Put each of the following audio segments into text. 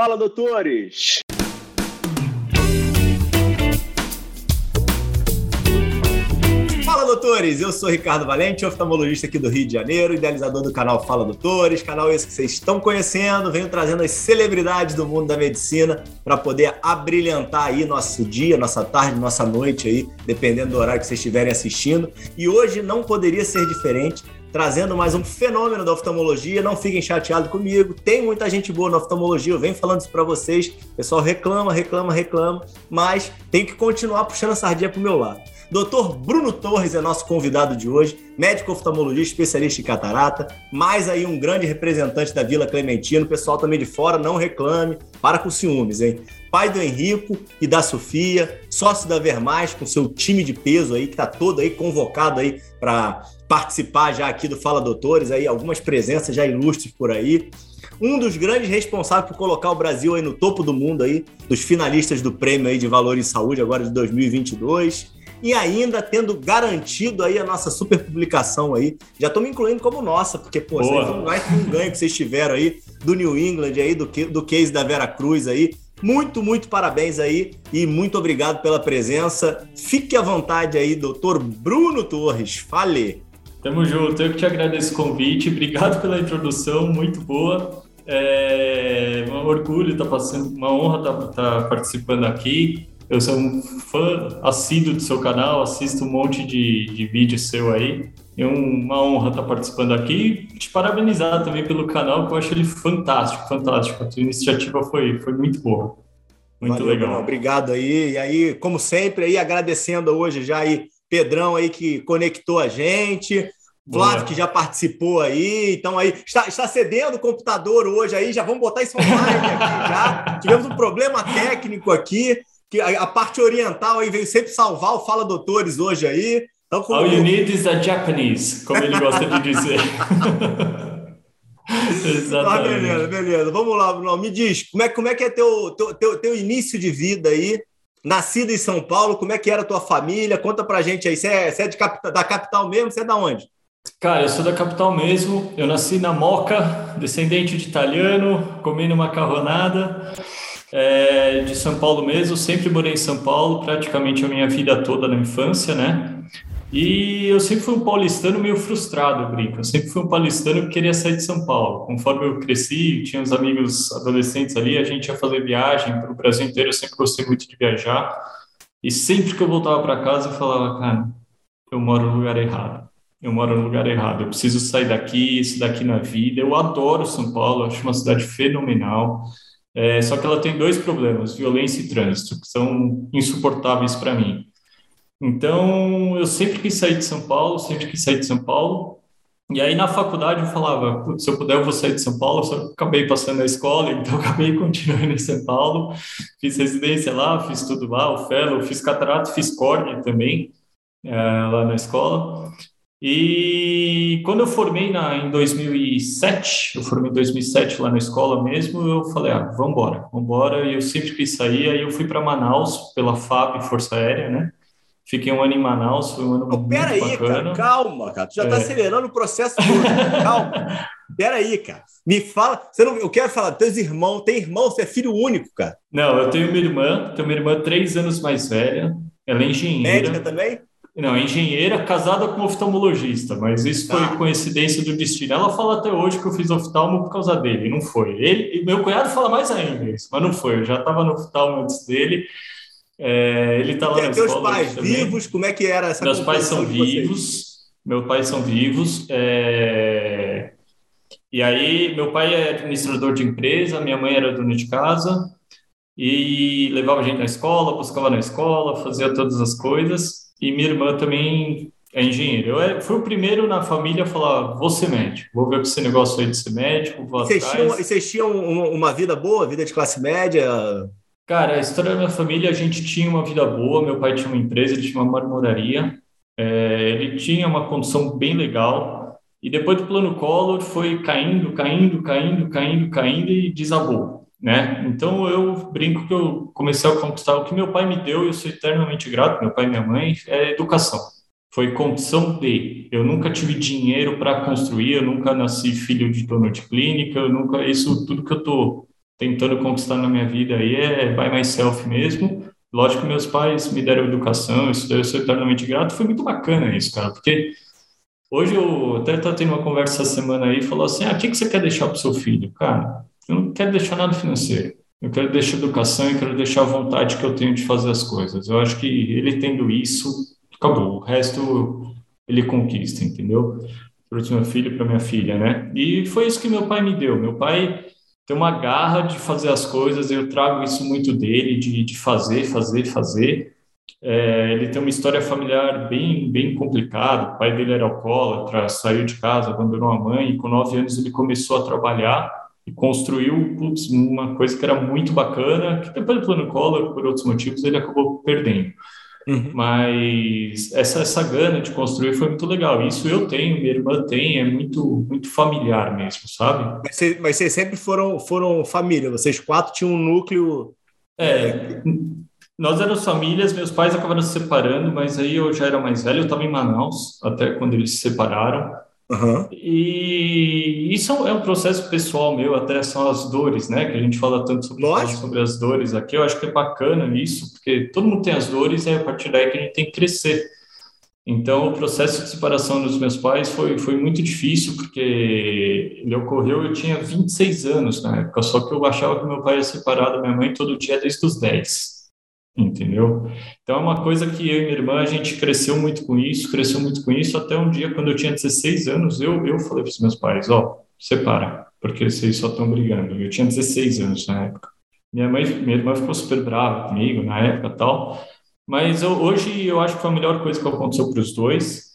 Fala, doutores! Fala, doutores! Eu sou Ricardo Valente, oftalmologista aqui do Rio de Janeiro, idealizador do canal Fala Doutores, canal esse que vocês estão conhecendo. Venho trazendo as celebridades do mundo da medicina para poder abrilhantar aí nosso dia, nossa tarde, nossa noite aí, dependendo do horário que vocês estiverem assistindo. E hoje não poderia ser diferente trazendo mais um fenômeno da oftalmologia. Não fiquem chateados comigo. Tem muita gente boa na oftalmologia, eu venho falando isso para vocês. O pessoal reclama, reclama, reclama, mas tem que continuar puxando a sardinha pro meu lado. Dr. Bruno Torres é nosso convidado de hoje, médico oftalmologista, especialista em catarata, mais aí um grande representante da Vila Clementina. O pessoal também de fora, não reclame, para com ciúmes, hein? Pai do Henrico e da Sofia, sócio da Vermais, com seu time de peso aí, que tá todo aí convocado aí para participar já aqui do Fala Doutores, aí algumas presenças já ilustres por aí. Um dos grandes responsáveis por colocar o Brasil aí no topo do mundo aí, dos finalistas do prêmio aí de valor em saúde agora de 2022 e ainda tendo garantido aí a nossa super publicação aí. Já estou me incluindo como nossa, porque, pô, vocês não mais um ganho que vocês tiveram aí do New England aí, do, do case da Vera Cruz aí. Muito, muito parabéns aí e muito obrigado pela presença. Fique à vontade aí, doutor Bruno Torres. Fale. Tamo junto, eu que te agradeço o convite, obrigado pela introdução, muito boa. É um orgulho estar tá passando, uma honra estar tá, tá participando aqui. Eu sou um fã assíduo do seu canal, assisto um monte de, de vídeo seu aí. É uma honra estar participando aqui e te parabenizar também pelo canal, que eu acho ele fantástico, fantástico. A tua iniciativa foi, foi muito boa. Muito Valeu, legal. Bruno, obrigado aí. E aí, como sempre, aí agradecendo hoje já aí Pedrão aí que conectou a gente. Flávio, que já participou aí, então aí está, está cedendo o computador hoje aí, já vamos botar isso online aqui já. Tivemos um problema técnico aqui, que a, a, parte oriental aí veio sempre salvar o Fala Doutores hoje aí. Então, como... All you need is a Japanese, como ele gosta de dizer. Exatamente. Ah, beleza, beleza. Vamos lá, Bruno. Me diz, como é, como é que é teu, teu, teu, teu início de vida aí? Nascido em São Paulo, como é que era a tua família? Conta pra gente aí. Você é, é de da capital mesmo? Você é da onde? Cara, eu sou da capital mesmo. Eu nasci na Moca, descendente de italiano, comendo macarronada é, de São Paulo mesmo, sempre morei em São Paulo, praticamente a minha vida toda na infância, né? E eu sempre fui um paulistano meio frustrado, eu brinco. Eu sempre fui um paulistano que queria sair de São Paulo. Conforme eu cresci, tinha uns amigos adolescentes ali, a gente ia fazer viagem para o Brasil inteiro. Eu sempre gostei muito de viajar. E sempre que eu voltava para casa, eu falava, cara, eu moro no lugar errado. Eu moro no lugar errado. Eu preciso sair daqui, isso daqui na vida. Eu adoro São Paulo, acho uma cidade fenomenal. É, só que ela tem dois problemas, violência e trânsito, que são insuportáveis para mim. Então, eu sempre quis sair de São Paulo, sempre quis sair de São Paulo. E aí, na faculdade, eu falava, se eu puder, eu vou sair de São Paulo. Só acabei passando na escola, então acabei continuando em São Paulo. Fiz residência lá, fiz tudo lá, o fellow, fiz catarata, fiz córnea também, é, lá na escola. E quando eu formei na, em 2007, eu formei em 2007 lá na escola mesmo, eu falei, ah, vamos embora, vamos embora. E eu sempre quis sair, aí eu fui para Manaus pela FAB, Força Aérea, né? Fiquei um ano em Manaus, foi um ano oh, muito pera aí, bacana. cara, calma, cara, tu já está é. acelerando o processo todo, calma. Pera aí, cara. Me fala, você não, eu quero falar, teus irmãos, tem irmão, você é filho único, cara. Não, eu tenho uma irmã, tenho uma irmã três anos mais velha, ela é engenheira. Médica também? Não, engenheira casada com oftalmologista, mas isso foi ah. coincidência do destino. Ela fala até hoje que eu fiz oftalmo por causa dele, não foi. Ele, meu cunhado fala mais ainda isso, mas não foi. Eu já estava no oftalmo antes dele. É, ele está lá e na teus pais vivos? Como é que era essa Meus pais são vivos. Meus pais são vivos. É... E aí, meu pai é administrador de empresa, minha mãe era dona de casa e levava a gente na escola, buscava na escola, fazia todas as coisas e minha irmã também é engenheira. Eu é, fui o primeiro na família a falar, vou ser médico, vou ver esse negócio aí de ser médico, vou vocês atrás. Tinham, vocês tinham uma vida boa, vida de classe média? Cara, a história da minha família, a gente tinha uma vida boa, meu pai tinha uma empresa, ele tinha uma marmoraria, é, ele tinha uma condição bem legal, e depois do plano Collor foi caindo, caindo, caindo, caindo, caindo e desabou né? Então eu brinco que eu comecei a conquistar o que meu pai me deu e eu sou eternamente grato, meu pai e minha mãe, é educação. Foi condição de. Eu nunca tive dinheiro para construir, eu nunca nasci filho de dono de clínica, eu nunca isso tudo que eu tô tentando conquistar na minha vida aí é by myself mesmo. Lógico que meus pais me deram educação, isso eu sou eternamente grato, foi muito bacana isso, cara, porque hoje eu até estava tendo uma conversa essa semana aí, falou assim, ah, o que, que você quer deixar para seu filho? Cara, eu não quero deixar nada financeiro, eu quero deixar educação e quero deixar a vontade que eu tenho de fazer as coisas. Eu acho que ele tendo isso, acabou, o resto ele conquista, entendeu? Para o meu filho para minha filha, né? E foi isso que meu pai me deu. Meu pai tem uma garra de fazer as coisas, eu trago isso muito dele, de, de fazer, fazer, fazer. É, ele tem uma história familiar bem, bem complicada. O pai dele era alcoólatra, saiu de casa, abandonou a mãe, e com nove anos ele começou a trabalhar e construiu putz, uma coisa que era muito bacana, que do plano Collor, por outros motivos, ele acabou perdendo. Uhum. Mas essa, essa gana de construir foi muito legal. Isso eu tenho, minha irmã tem, é muito, muito familiar mesmo, sabe? Mas, cê, mas vocês sempre foram, foram família, vocês quatro tinham um núcleo. É, é... nós éramos famílias, meus pais acabaram se separando, mas aí eu já era mais velho, eu estava em Manaus, até quando eles se separaram. Uhum. E isso é um processo pessoal meu, até são as dores, né? Que a gente fala tanto sobre, sobre as dores aqui. Eu acho que é bacana isso, porque todo mundo tem as dores e é a partir daí que a gente tem que crescer. Então, o processo de separação dos meus pais foi, foi muito difícil, porque ele ocorreu, eu tinha 26 anos na época, só que eu achava que meu pai ia separar da minha mãe todo dia desde os 10 entendeu? Então é uma coisa que eu e minha irmã a gente cresceu muito com isso, cresceu muito com isso até um dia quando eu tinha 16 anos, eu eu falei para os meus pais, ó, oh, separa, porque vocês só estão brigando. Eu tinha 16 anos na época. Minha mãe, minha irmã ficou super brava comigo na época, tal. Mas eu, hoje eu acho que foi a melhor coisa que aconteceu para os dois.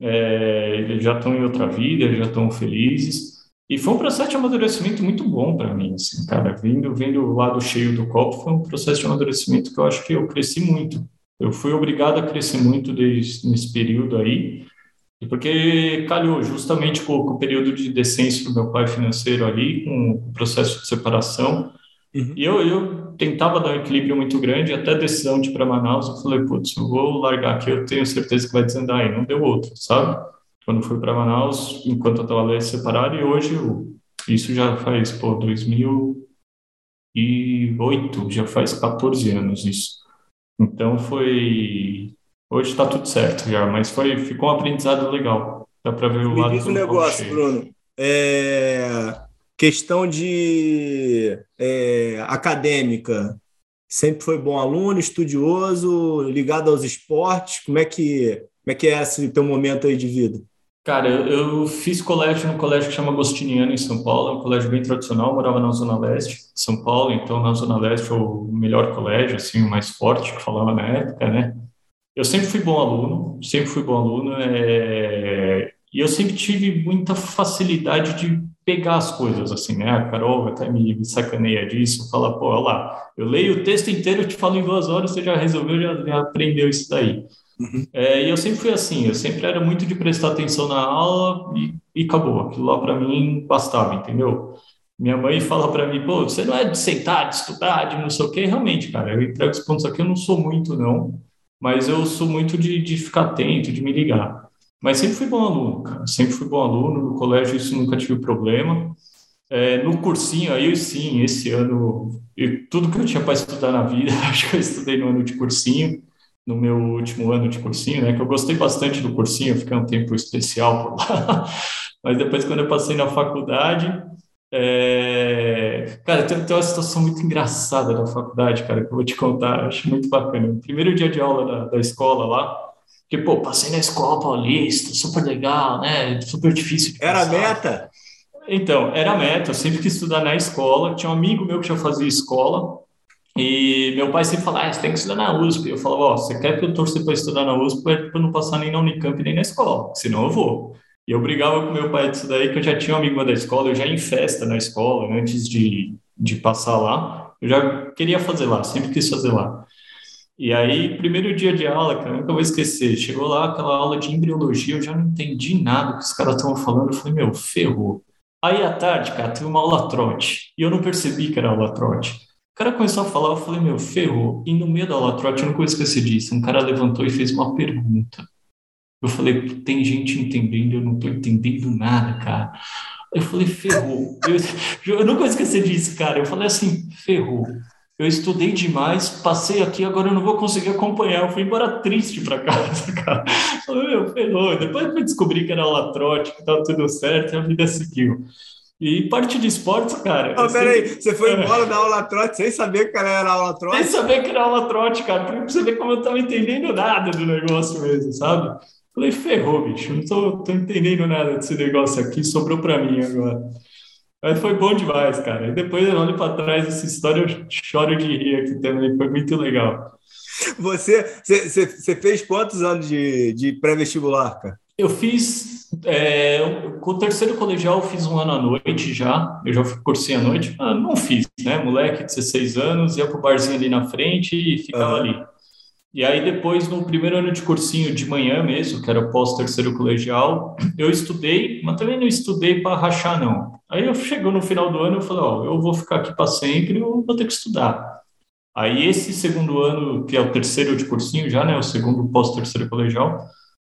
É, eles já estão em outra vida, já estão felizes. E foi um processo de amadurecimento muito bom para mim, assim, cara. Vindo, vendo o lado cheio do copo, foi um processo de amadurecimento que eu acho que eu cresci muito. Eu fui obrigado a crescer muito desde, nesse período aí, porque calhou justamente com, com o período de decência do meu pai financeiro ali, com o processo de separação. Uhum. E eu, eu tentava dar um equilíbrio muito grande, até a decisão de ir para Manaus, eu falei, putz, eu vou largar aqui, eu tenho certeza que vai desandar aí. Não deu outro, sabe? Quando fui para Manaus, enquanto eu estava lá separado, e hoje eu, isso já faz, pô, 2008, já faz 14 anos isso. Então foi. Hoje está tudo certo já, mas foi, ficou um aprendizado legal. Dá para ver o Me lado diz um negócio, Bruno. É... Questão de é, acadêmica. Sempre foi bom aluno, estudioso, ligado aos esportes. Como é que, como é, que é esse teu momento aí de vida? Cara, eu, fiz colégio num colégio que chama Agostiniano, em São Paulo, é um colégio bem tradicional, morava na Zona Leste de São Paulo, então na Zona Leste o melhor colégio, assim, o mais forte que falava na época, né? Eu sempre fui bom aluno, sempre fui bom aluno, é... e eu sempre tive muita facilidade de pegar as coisas, assim, né? A Carol até me, me sacaneia disso, fala, pô, olha lá, eu leio o texto inteiro, te falo em duas horas, você já resolveu, já, já aprendeu isso daí. Uhum. É, e eu sempre fui assim, eu sempre era muito de prestar atenção na aula e, e acabou. Aquilo lá para mim bastava, entendeu? Minha mãe fala para mim, pô, você não é de sentar, de estudar, de não sei o quê. Realmente, cara, eu entrego os pontos aqui, eu não sou muito, não, mas eu sou muito de, de ficar atento, de me ligar. Mas sempre fui bom aluno, cara, sempre fui bom aluno. No colégio isso nunca tive problema. É, no cursinho aí, sim, esse ano, eu, tudo que eu tinha para estudar na vida, acho que eu estudei no ano de cursinho no meu último ano de cursinho, né? Que eu gostei bastante do cursinho, fiquei um tempo especial por lá. Mas depois, quando eu passei na faculdade, é... cara, tem, tem, uma situação muito engraçada na faculdade, cara, que eu vou te contar, acho muito bacana. Primeiro dia de aula da, da escola lá, que, pô, passei na escola paulista, super legal, né? Super difícil. era meta? Então, era meta. Eu sempre quis estudar na escola. Tinha um amigo meu que já fazia escola. E meu pai sempre falava, ah, você tem que estudar na USP. Eu falava, ó, oh, você quer que eu torça para estudar na USP para não passar nem na Unicamp nem na escola, senão eu vou. E eu brigava com meu pai disso daí, que eu já tinha um amigo da escola, eu já ia em festa na escola, antes de, de passar lá, eu já queria fazer lá, sempre quis fazer lá. E aí, primeiro dia de aula, cara, nunca vou esquecer, chegou lá aquela aula de embriologia, eu já não entendi nada que os caras estavam falando, eu falei, meu, ferrou. Aí à tarde, cara, teve uma aula trote, e eu não percebi que era aula trote cara começou a falar, eu falei, meu, ferrou. E no meio da aula trote, eu nunca esqueci disso. Um cara levantou e fez uma pergunta. Eu falei, tem gente entendendo, eu não tô entendendo nada, cara. Eu falei, ferrou. Eu, eu nunca esqueci disso, cara. Eu falei assim, ferrou. Eu estudei demais, passei aqui, agora eu não vou conseguir acompanhar. Eu fui embora triste para casa, cara. Eu falei, meu, ferrou. Depois eu descobri que era aula trote, que estava tudo certo, e a vida seguiu. E parte de esportes, cara. Oh, peraí, sempre... você foi é. embora da aula trote sem saber que era aula trote? Sem saber que era aula trote, cara. Pra você ver como eu tava entendendo nada do negócio mesmo, sabe? Falei, ferrou, bicho. Não tô, tô entendendo nada desse negócio aqui, sobrou para mim agora. Mas foi bom demais, cara. E depois eu olho para trás essa história, eu choro de rir aqui também. Foi muito legal. Você, você, você fez quantos anos de, de pré-vestibular, cara? Eu fiz, é, com o terceiro colegial, eu fiz um ano à noite já. Eu já cursei à noite. Ah, não fiz, né? Moleque, 16 anos, ia pro barzinho ali na frente e ficava uhum. ali. E aí depois, no primeiro ano de cursinho de manhã mesmo, que era pós-terceiro colegial, eu estudei, mas também não estudei para rachar, não. Aí eu chegou no final do ano, eu falei, ó, eu vou ficar aqui para sempre, eu vou ter que estudar. Aí esse segundo ano, que é o terceiro de cursinho já, né, o segundo pós-terceiro colegial,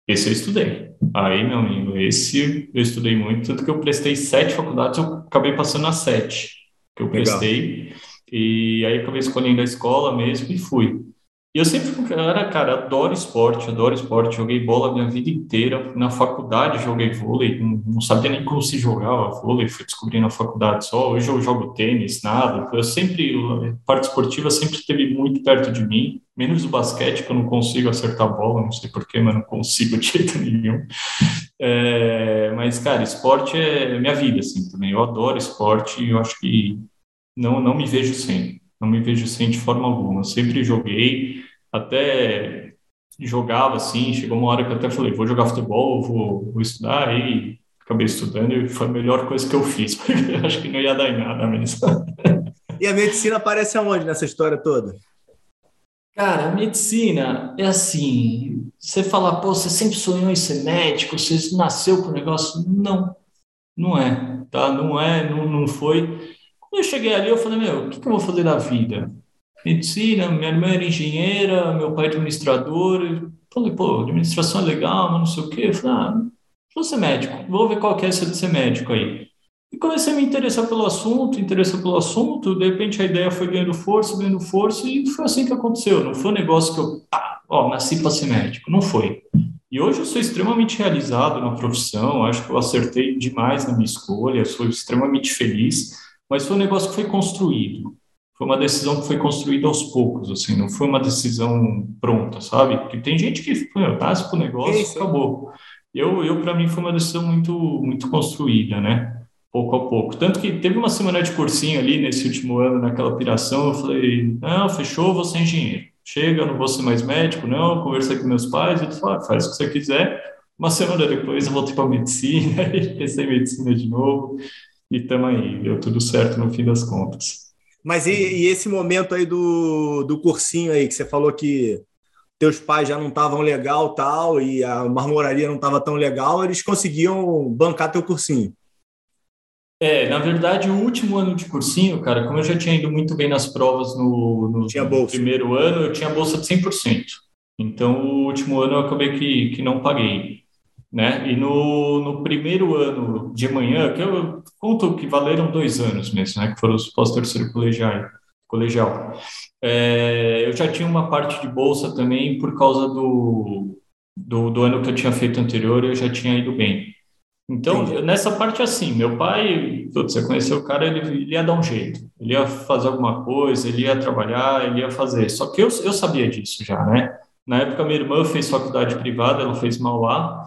esse eu estudei. Aí, meu amigo, esse eu estudei muito, tanto que eu prestei sete faculdades, eu acabei passando nas sete que eu prestei. Legal. E aí acabei escolhendo a escola mesmo e fui. E eu sempre fui cara, cara, adoro esporte, adoro esporte. Joguei bola a minha vida inteira. Na faculdade joguei vôlei, não, sabia nem como se jogava vôlei, fui descobrir na faculdade só. Hoje eu jogo tênis, nada. Eu sempre, a parte esportiva sempre esteve muito perto de mim, menos o basquete, que eu não consigo acertar a bola, não sei porquê, mas não consigo de jeito nenhum. É, mas, cara, esporte é minha vida, assim, também. Eu adoro esporte e eu acho que não, não me vejo sem. Não me vejo sem de forma alguma. Eu sempre joguei até jogava assim, chegou uma hora que eu até falei, vou jogar futebol, vou, vou estudar, aí acabei estudando e foi a melhor coisa que eu fiz, porque eu acho que não ia dar em nada mesmo. E a medicina aparece aonde nessa história toda? Cara, a medicina é assim, você fala, pô, você sempre sonhou em ser médico, você nasceu com o negócio. Não, não é, tá? Não é, não, não foi. Quando eu cheguei ali, eu falei, meu, o que, que eu vou fazer na vida? Medicina, minha irmã era engenheira, meu pai administrador. Falei, pô, administração é legal, mas não sei o quê. Eu falei, ah, vou ser médico, vou ver qual que é essa de ser médico aí. E comecei a me interessar pelo assunto, interessar pelo assunto, de repente a ideia foi ganhando força, ganhando força, e foi assim que aconteceu. Não foi um negócio que eu, ah, ó, nasci para ser médico, não foi. E hoje eu sou extremamente realizado na profissão, acho que eu acertei demais na minha escolha, sou extremamente feliz, mas foi um negócio que foi construído foi uma decisão que foi construída aos poucos, assim, não foi uma decisão pronta, sabe? Porque tem gente que nasce para o negócio e acabou. Eu, eu para mim, foi uma decisão muito, muito construída, né? Pouco a pouco. Tanto que teve uma semana de cursinho ali nesse último ano, naquela operação, eu falei, não, fechou, vou ser engenheiro. Chega, não vou ser mais médico, não, conversei com meus pais, eles falaram, faz o que você quiser. Uma semana depois eu voltei para medicina, e pensei em medicina de novo, e estamos aí, deu tudo certo no fim das contas. Mas e, e, esse momento aí do, do cursinho aí, que você falou que teus pais já não estavam legal tal, e a marmoraria não estava tão legal, eles conseguiam bancar teu cursinho. É, na verdade, o último ano de cursinho, cara, como eu já tinha ido muito bem nas provas no, no, no primeiro ano, eu tinha bolsa de 100%. Então, o último ano eu acabei que, que não paguei né? E no, no primeiro ano de manhã, que eu conto que valeram dois anos mesmo, né? Que foram os pós-terceiro colegial, colegial. É, eu já tinha uma parte de bolsa também por causa do, do, do ano que eu tinha feito anterior, eu já tinha ido bem. Então, Entendi. nessa parte assim, meu pai, putz, você conheceu o cara, ele, ele, ia dar um jeito, ele ia fazer alguma coisa, ele ia trabalhar, ele ia fazer. Só que eu, eu sabia disso já, né? Na época, minha irmã fez faculdade privada, ela fez mal lá,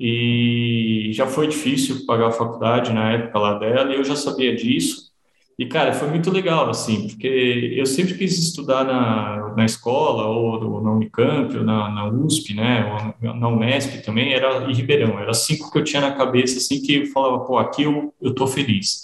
e já foi difícil pagar a faculdade na época lá dela, e eu já sabia disso. E, cara, foi muito legal, assim, porque eu sempre quis estudar na, na escola, ou na Unicamp, ou na, na USP, né, ou na Unesp também, era em Ribeirão, era cinco que eu tinha na cabeça, assim, que eu falava, pô, aqui eu, eu tô feliz.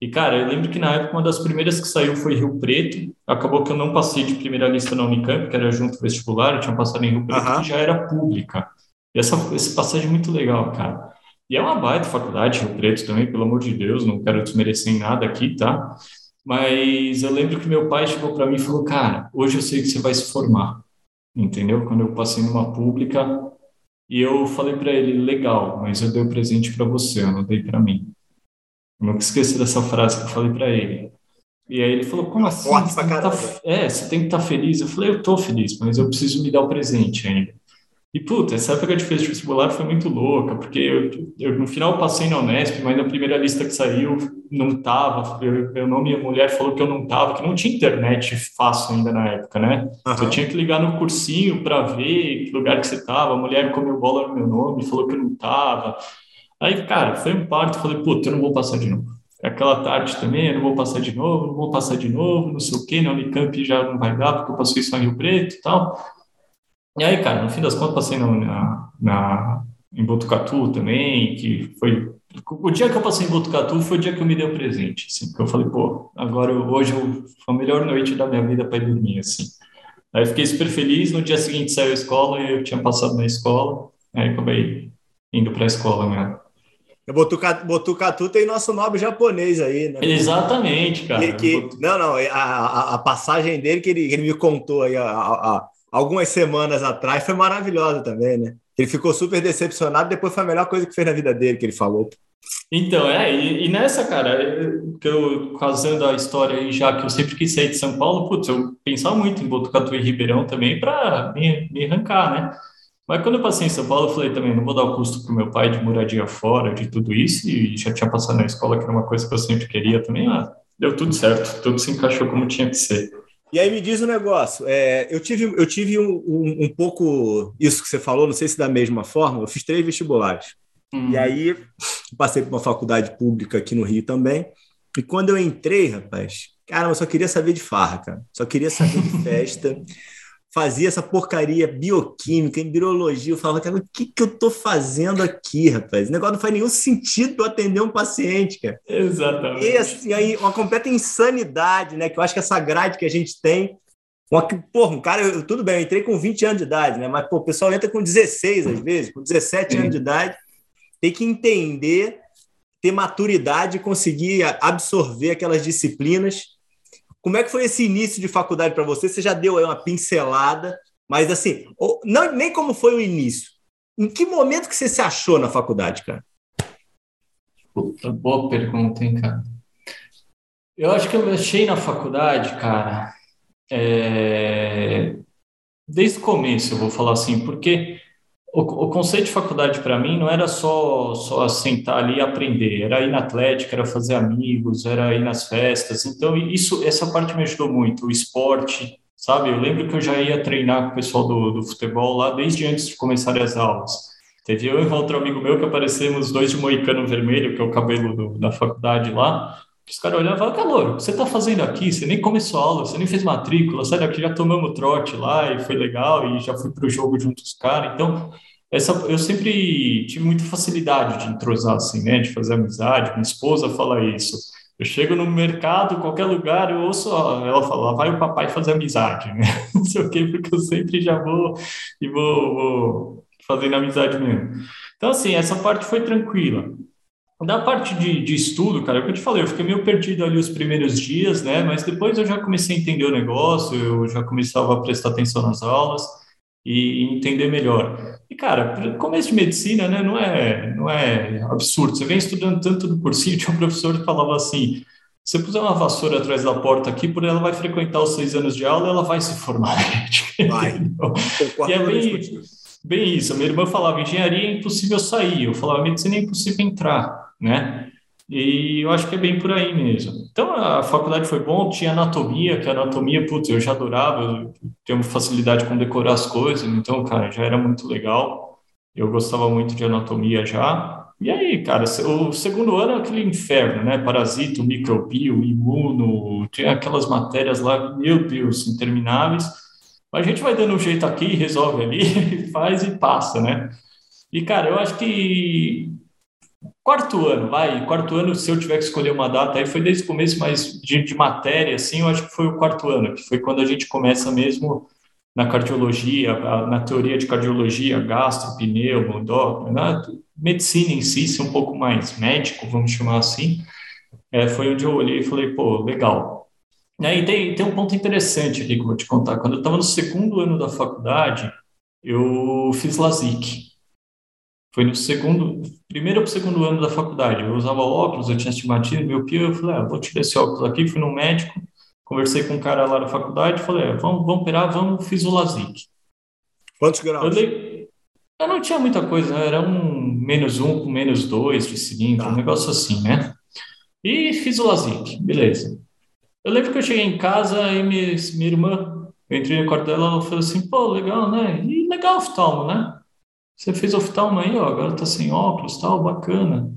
E, cara, eu lembro que na época uma das primeiras que saiu foi Rio Preto, acabou que eu não passei de primeira lista na Unicamp, que era junto vestibular, eu tinha passado em Rio Preto, uhum. que já era pública. E essa, essa passagem é muito legal, cara. E é uma baita faculdade, Rio Preto também, pelo amor de Deus, não quero desmerecer em nada aqui, tá? Mas eu lembro que meu pai chegou para mim e falou: Cara, hoje eu sei que você vai se formar, entendeu? Quando eu passei numa pública, e eu falei para ele: Legal, mas eu dei o um presente para você, eu não dei para mim. nunca esqueci dessa frase que eu falei para ele. E aí ele falou, como assim? Pra Tá, é, você tem que estar tá feliz. Eu falei, eu tô feliz, mas eu preciso me dar o presente ainda. E, puta, essa época de vestibular foi muito louca, porque eu, eu, no final passei na Unesp, mas na primeira lista que saiu não tava, meu nome e a mulher falou que eu não tava, que não tinha internet fácil ainda na época, né? Uhum. Você tinha que ligar no cursinho para ver que lugar que você tava, a mulher comeu bola no meu nome, falou que eu não tava. Aí, cara, foi um parto, falei, puta, eu não vou passar de novo. Aquela tarde também, eu não vou passar de novo, não vou passar de novo, não sei o quê, na Unicamp já não vai dar, porque eu passei só em Rio Preto e tal. E aí, cara, no fim das contas, passei na, na, em Botucatu também, que foi... O dia que eu passei em Botucatu foi o dia que eu me dei o presente, assim, que eu falei, pô, agora hoje foi a melhor noite da minha vida para ir dormir, assim. Aí fiquei super feliz, no dia seguinte saiu a escola e eu tinha passado na escola, aí acabei indo para a escola mesmo. Botucatu, Botucatu tem nosso nome japonês aí, né? Exatamente, cara. Que, que, não, não, a, a, a, passagem dele que ele, ele me contou aí, a, a, algumas semanas atrás foi maravilhosa também, né? Ele ficou super decepcionado, depois foi a melhor coisa que fez na vida dele, que ele falou. Então, é, e, e nessa, cara, que eu, casando a história aí, já que eu sempre quis sair de São Paulo, putz, eu pensava muito em Botucatu e Ribeirão também para me, me arrancar, né? Mas quando eu passei em São Paulo, eu falei também, não vou dar o custo para meu pai de moradia fora, de tudo isso, e já tinha passado na escola, que era uma coisa que eu sempre queria também, ah, deu tudo certo, tudo se encaixou como tinha que ser. E aí me diz um negócio, é, eu tive, eu tive um, um, um, pouco isso que você falou, não sei se da mesma forma, eu fiz três vestibulares. Hum. E aí passei por uma faculdade pública aqui no Rio também. E quando eu entrei, rapaz, cara, eu só queria saber de farra, cara. Só queria saber de festa fazia essa porcaria bioquímica, em biologia. Eu falava, cara, o que, que eu tô fazendo aqui, rapaz? O negócio não faz nenhum sentido para eu atender um paciente, cara. Exatamente. E assim, aí, uma completa insanidade, né? Que eu acho que essa grade que a gente tem. Uma, porra, um cara, eu, tudo bem, eu entrei com 20 anos de idade, né? Mas pô, o pessoal entra com 16 às vezes, com 17 Sim. anos de idade. Tem que entender, ter maturidade e conseguir absorver aquelas disciplinas como é que foi esse início de faculdade para você? Você já deu aí uma pincelada, mas assim, não, nem como foi o início. Em que momento que você se achou na faculdade, cara? Puta, boa pergunta, hein, cara. Eu acho que eu achei na faculdade, cara, é... desde o começo, eu vou falar assim, porque o, conceito de faculdade para mim não era só só sentar ali e aprender, era ir na atlética, era fazer amigos, era ir nas festas. Então isso essa parte me ajudou muito, o esporte, sabe? Eu lembro que eu já ia treinar com o pessoal do, do futebol lá desde antes de começar as aulas. Teve eu e outro amigo meu que aparecemos dois de moicano vermelho, que é o cabelo do, da faculdade lá. Os caras olhavam e falavam, calor, o que você está fazendo aqui? Você nem começou a aula, você nem fez matrícula, sai daqui, já tomamos trote lá e foi legal e já fui para o jogo junto com os caras. Então, essa, eu sempre tive muita facilidade de entrosar, assim, né? De fazer amizade. Minha esposa fala isso. Eu chego no mercado, qualquer lugar, eu ouço ela falar, vai o papai fazer amizade, né? Não sei o quê, porque eu sempre já vou e vou, vou fazendo amizade mesmo. Então, assim, essa parte foi tranquila. Da parte de, de estudo, cara, é o que eu te falei, eu fiquei meio perdido ali os primeiros dias, né? Mas depois eu já comecei a entender o negócio, eu já começava a prestar atenção nas aulas e entender melhor. E, cara, começo de medicina, né, não é, não é absurdo. Você vem estudando tanto do cursinho, tinha um professor que falava assim, se você puser uma vassoura atrás da porta aqui, por ela vai frequentar os seis anos de aula, ela vai se formar Vai. e é bem, bem isso. Minha irmã falava, engenharia é impossível sair. Eu falava, medicina é impossível entrar né? E eu acho que é bem por aí mesmo. Então, a faculdade foi bom, tinha anatomia, que anatomia, putz, eu já adorava, eu tenho facilidade com decorar as coisas, então, cara, já era muito legal. Eu gostava muito de anatomia já. E aí, cara, o segundo ano é aquele inferno, né? Parasito, microbio, imuno, tinha aquelas matérias lá, meu Deus, intermináveis. Mas a gente vai dando um jeito aqui, resolve ali, faz e passa, né? E, cara, eu acho que Quarto ano, vai. Quarto ano, se eu tiver que escolher uma data, aí foi desde o começo, mas de, de matéria, assim, eu acho que foi o quarto ano, que foi quando a gente começa mesmo na cardiologia, na teoria de cardiologia, gastro, pneu, endócrino, na medicina em si, ser um pouco mais médico, vamos chamar assim, é, foi onde eu olhei e falei, pô, legal. E tem, tem um ponto interessante aqui que eu vou te contar. Quando eu estava no segundo ano da faculdade, eu fiz LASIK, Foi no segundo, primeiro ou segundo ano da faculdade. Eu usava óculos, eu tinha astigmatismo, miopia. Eu falei, ah, vou tirar esse óculos aqui. Fui no médico, conversei com um cara lá da faculdade. Falei, ah, vamos, vamos operar, vamos. Fiz o LASIK. Quantos graus? Eu, eu não tinha muita coisa, era um menos um com menos dois de cilindro, tá. um negócio assim, né? E fiz o LASIK, beleza. Eu lembro que eu cheguei em casa e minha, minha irmã, eu entrei no quarto dela, ela falou assim, pô, legal, né? E legal oftalmo, né? Você fez oftalmo aí, ó, agora tá sem óculos, tal, bacana.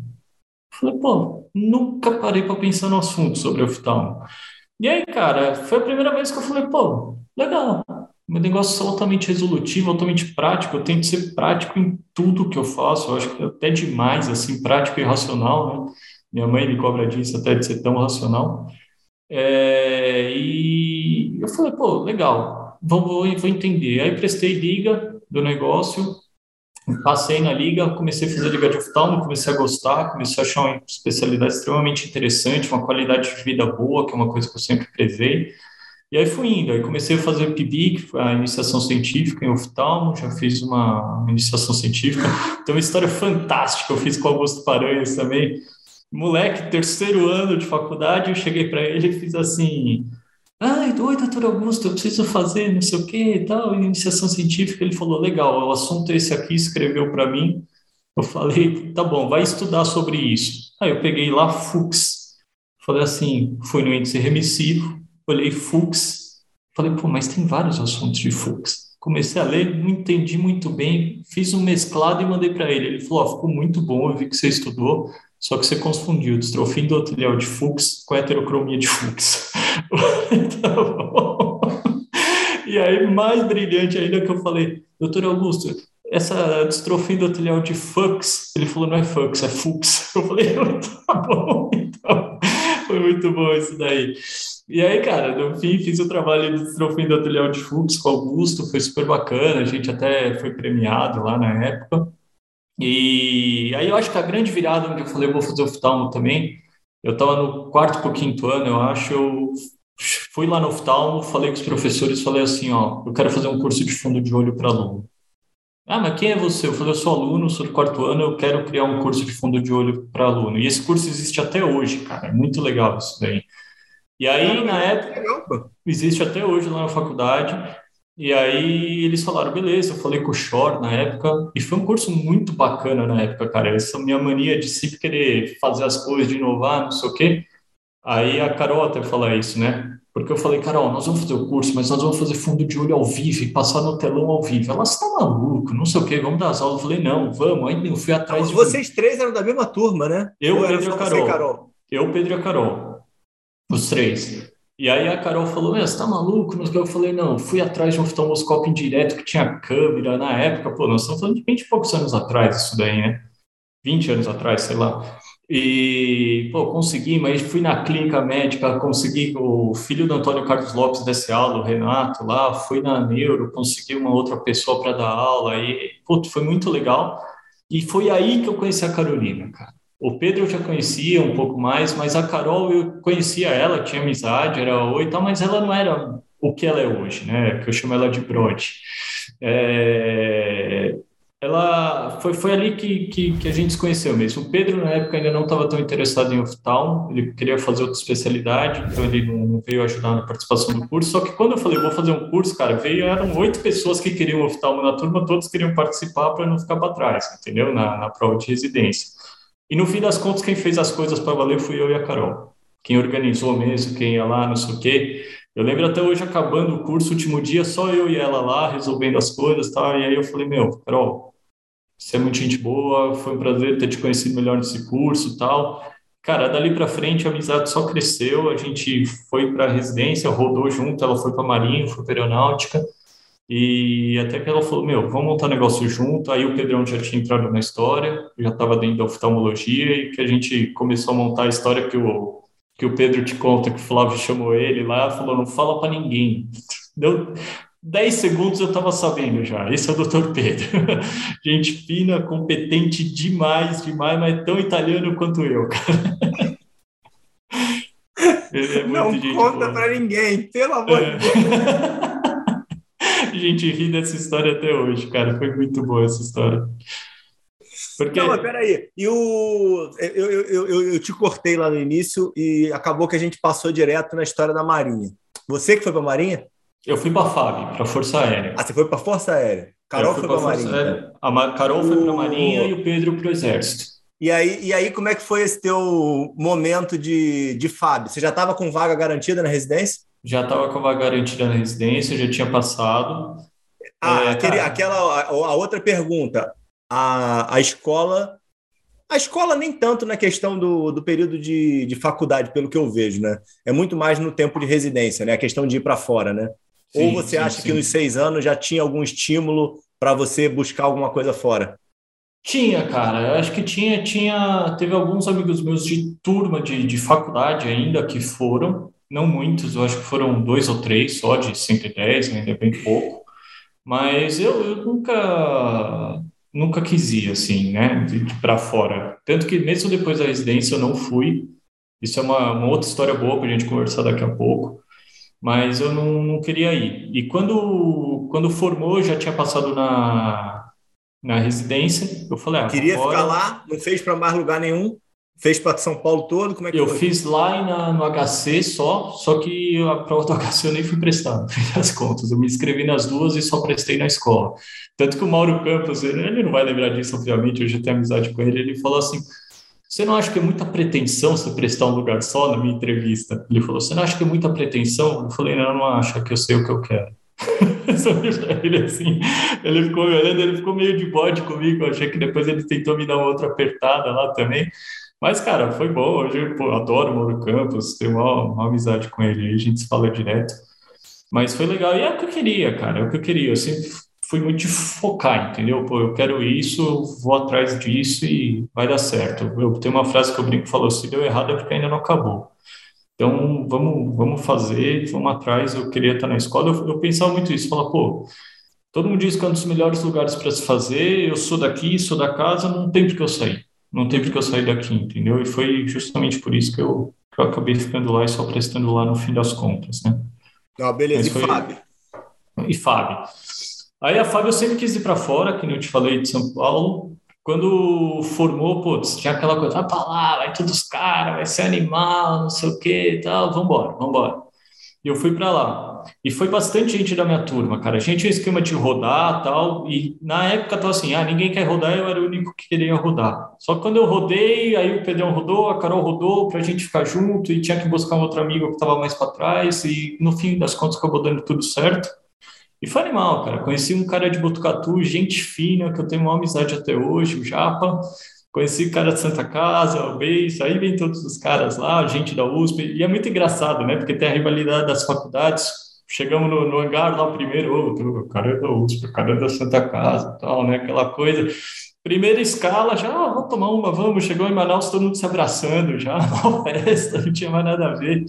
Falei, pô, nunca parei para pensar no assunto sobre oftalmo. E aí, cara, foi a primeira vez que eu falei, pô, legal. Meu negócio é altamente resolutivo, altamente prático. Eu tento ser prático em tudo que eu faço. Eu acho que é até demais, assim, prático e racional, né? Minha mãe me cobra disso até de ser tão racional. É, e eu falei, pô, legal, vou, vou entender. Aí prestei liga do negócio, passei na liga, comecei a fazer liga de oftalmo, comecei a gostar, comecei a achar uma especialidade extremamente interessante, uma qualidade de vida boa, que é uma coisa que eu sempre prezei. E aí fui indo, aí comecei a fazer o PIB, que foi a iniciação científica em oftalmo, já fiz uma iniciação científica. Tem uma história fantástica, eu fiz com Augusto Paranhos também, moleque, terceiro ano de faculdade, eu cheguei para ele e fiz assim: Ai, oi, doutor Augusto, eu preciso fazer não sei o que e tal, iniciação científica. Ele falou: Legal, o assunto é esse aqui, escreveu para mim. Eu falei: Tá bom, vai estudar sobre isso. Aí eu peguei lá Fux, falei assim: fui no índice remissivo, olhei Fux, falei: Pô, mas tem vários assuntos de Fux comecei a ler, não entendi muito bem, fiz um mesclado e mandei para ele. Ele falou: oh, ficou muito bom, eu vi que você estudou, só que você confundiu distrofia endotelial de Fuchs com heterocromia de Fuchs. então, e aí, mais brilhante ainda que eu falei, doutor Augusto, essa distrofia endotelial de Fuchs, ele falou, não é Fuchs, é Fuchs. Eu falei, tá bom, então, foi muito bom isso daí. E aí, cara, no fim, fiz o trabalho de distrofia endotelial de Fuchs com o Augusto, foi super bacana, a gente até foi premiado lá na época. E aí eu acho que a grande virada onde eu falei, eu vou fazer oftalmo também, eu estava no quarto para o quinto ano, eu acho, eu fui lá no oftalmo, falei com os professores, falei assim, ó, eu quero fazer um curso de fundo de olho para aluno. Ah, mas quem é você? Eu falei, eu sou aluno, sou do quarto ano, eu quero criar um curso de fundo de olho para aluno. E esse curso existe até hoje, cara, é muito legal isso daí. E aí, na época, existe até hoje lá na faculdade, e aí eles falaram, beleza, eu falei com o Shore na época, e foi um curso muito bacana na época, cara. Essa minha mania de sempre querer fazer as coisas, de inovar, não sei o quê. Aí a Carol até fala isso, né? Porque eu falei, Carol, nós vamos fazer o curso, mas nós vamos fazer fundo de olho ao vivo e passar no telão ao vivo. Ela, você tá maluco, não sei o quê, vamos dar as aulas. Eu falei, não, vamos. Aí eu fui atrás de. Vocês três eram da mesma turma, né? Eu, Pedro e a Carol. Carol. Eu, Pedro e a Carol. Os três. E aí a Carol falou, você tá maluco? Eu falei, não, fui atrás de um oftalmoscópio indireto que tinha câmera na época. Pô, nós estamos falando de 20 e poucos anos atrás isso daí, né? 20 anos atrás, sei lá. E, pô, consegui, mas fui na clínica médica, consegui o filho do Antônio Carlos Lopes desse aula, o Renato, lá, fui na Neuro, consegui uma outra pessoa para dar aula, e, pô, foi muito legal. E foi aí que eu conheci a Carolina, cara. O Pedro eu já conhecia um pouco mais, mas a Carol eu conhecia ela, tinha amizade, era oi e tal, mas ela não era o que ela é hoje, né? Que eu chamo ela de Brod. É... Ela foi, foi ali que, que, que, a gente se conheceu mesmo. O Pedro, na época, ainda não estava tão interessado em oftalmo, ele queria fazer outra especialidade, então ele não veio ajudar na participação do curso. Só que quando eu falei, vou fazer um curso, cara, veio, eram oito pessoas que queriam oftalmo na turma, todos queriam participar para não ficar para trás, entendeu? Na, na prova de residência. E no fim das contas, quem fez as coisas para valer fui eu e a Carol. Quem organizou mesmo, quem ia lá, não sei o quê. Eu lembro até hoje, acabando o curso, último dia, só eu e ela lá, resolvendo as coisas, tá? E aí eu falei, meu, Carol, você é muito gente boa, foi um prazer ter te conhecido melhor nesse curso tal. Cara, dali para frente a amizade só cresceu, a gente foi para residência, rodou junto, ela foi para Marinho, foi para Aeronáutica, e até que ela falou, meu, vamos montar negócio junto. Aí o Pedrão já tinha entrado na história, já estava dentro da oftalmologia e que a gente começou a montar a história que o, que o Pedro te conta, que o Flávio chamou ele lá, falou, não fala para ninguém. Deu 10 segundos eu estava sabendo já. Esse é o Dr. Pedro. gente fina, competente demais, demais, mas tão italiano quanto eu, cara. Ele é não conta para ninguém, pelo amor é. de Deus. A gente ri dessa história até hoje, cara. Foi muito boa essa história. Porque... Não, mas peraí. E o... Eu, eu, eu, eu te cortei lá no início e acabou que a gente passou direto na história da Marinha. Você que foi para a Marinha? Eu fui para a FAB, para a Força Aérea. Ah, você foi para a Força Aérea. Carol foi para a Marinha. A Carol foi para a Marinha e o Pedro para o Exército. E aí, e aí, como é que foi esse teu momento de, de FAB? Você já estava com vaga garantida na residência? Já estava com vaga garantida na residência, já tinha passado. Ah, é, aquele, aquela, a, a, outra pergunta. A, a escola. A escola nem tanto na questão do, do período de, de faculdade, pelo que eu vejo, né? É muito mais no tempo de residência, né? A questão de ir para fora, né? Sim, Ou você sim, acha sim. que nos seis anos já tinha algum estímulo para você buscar alguma coisa fora? Tinha, cara. Eu acho que tinha, tinha. Teve alguns amigos meus de turma de, de faculdade ainda que foram, não muitos, eu acho que foram dois ou três só de 110, ainda é bem pouco. Mas eu, eu nunca nunca quis ir assim, né, para fora. Tanto que mesmo depois da residência eu não fui. Isso é uma, uma outra história boa para a gente conversar daqui a pouco mas eu não, não queria ir. E quando, quando formou, já tinha passado na, na residência, eu falei, ah, Queria ficar lá, não fez para mais lugar nenhum? Fez para São Paulo todo? Como é que eu foi? fiz lá na, no HC só, só que a prova do HC eu nem fui prestar, no fim das contas. Eu me inscrevi nas duas e só prestei na escola. Tanto que o Mauro Campos, ele, ele não vai lembrar disso, obviamente, eu já tenho amizade com ele, ele falou assim: você não acha que é muita pretensão você prestar um lugar só na minha entrevista? Ele falou, você não acha que é muita pretensão? Eu falei, não, não acho, é que eu sei o que eu quero. ele assim, ele ficou me olhando, ele ficou meio de bode comigo, eu achei que depois ele tentou me dar uma outra apertada lá também. Mas, cara, foi bom. Hoje eu adoro o Mauro Campos, tenho uma, uma amizade com ele, a gente se fala direto. Mas foi legal, e é o que eu queria, cara, é o que eu queria. Eu sempre fui muito focar, entendeu? Pô, eu quero isso, vou atrás disso e vai dar certo. Eu tenho uma frase que eu brinco, falou, se deu errado é porque ainda não acabou. Então, vamos, vamos fazer, vamos atrás. Eu queria estar na escola. Eu, eu pensava muito isso, falar, pô, todo mundo diz que é um dos melhores lugares para se fazer. Eu sou daqui, sou da casa, não tem porque eu sair. Não tem porque eu sair daqui, entendeu? E foi justamente por isso que eu, que eu acabei ficando lá e só prestando lá no fim das contas, né? Ah, beleza. E Fábio? E Fábio. Aí a Fábio sempre quis ir para fora, que eu te falei de São Paulo. Quando formou, putz, tinha aquela coisa, vai para lá, vai todos os caras, vai ser animal, não sei o que e tal, vambora, vambora. E eu fui para lá. E foi bastante gente da minha turma, cara. A gente tinha esquema de rodar tal. E na época tava assim: ah, ninguém quer rodar, eu era o único que queria rodar. Só que quando eu rodei, aí o Pedrão rodou, a Carol rodou para a gente ficar junto e tinha que buscar um outro amigo que estava mais para trás. E no fim das contas acabou dando tudo certo. E foi animal, cara. Conheci um cara de Botucatu, gente fina, que eu tenho uma amizade até hoje, o Japa. Conheci o cara de Santa Casa, o Beijo, aí vem todos os caras lá, gente da USP. E é muito engraçado, né? Porque tem a rivalidade das faculdades. Chegamos no, no hangar lá primeiro, o cara é da USP, o cara é da Santa Casa, tal, né? Aquela coisa. Primeira escala, já, ah, vamos tomar uma, vamos. Chegou em Manaus, todo mundo se abraçando já, uma festa, não tinha mais nada a ver.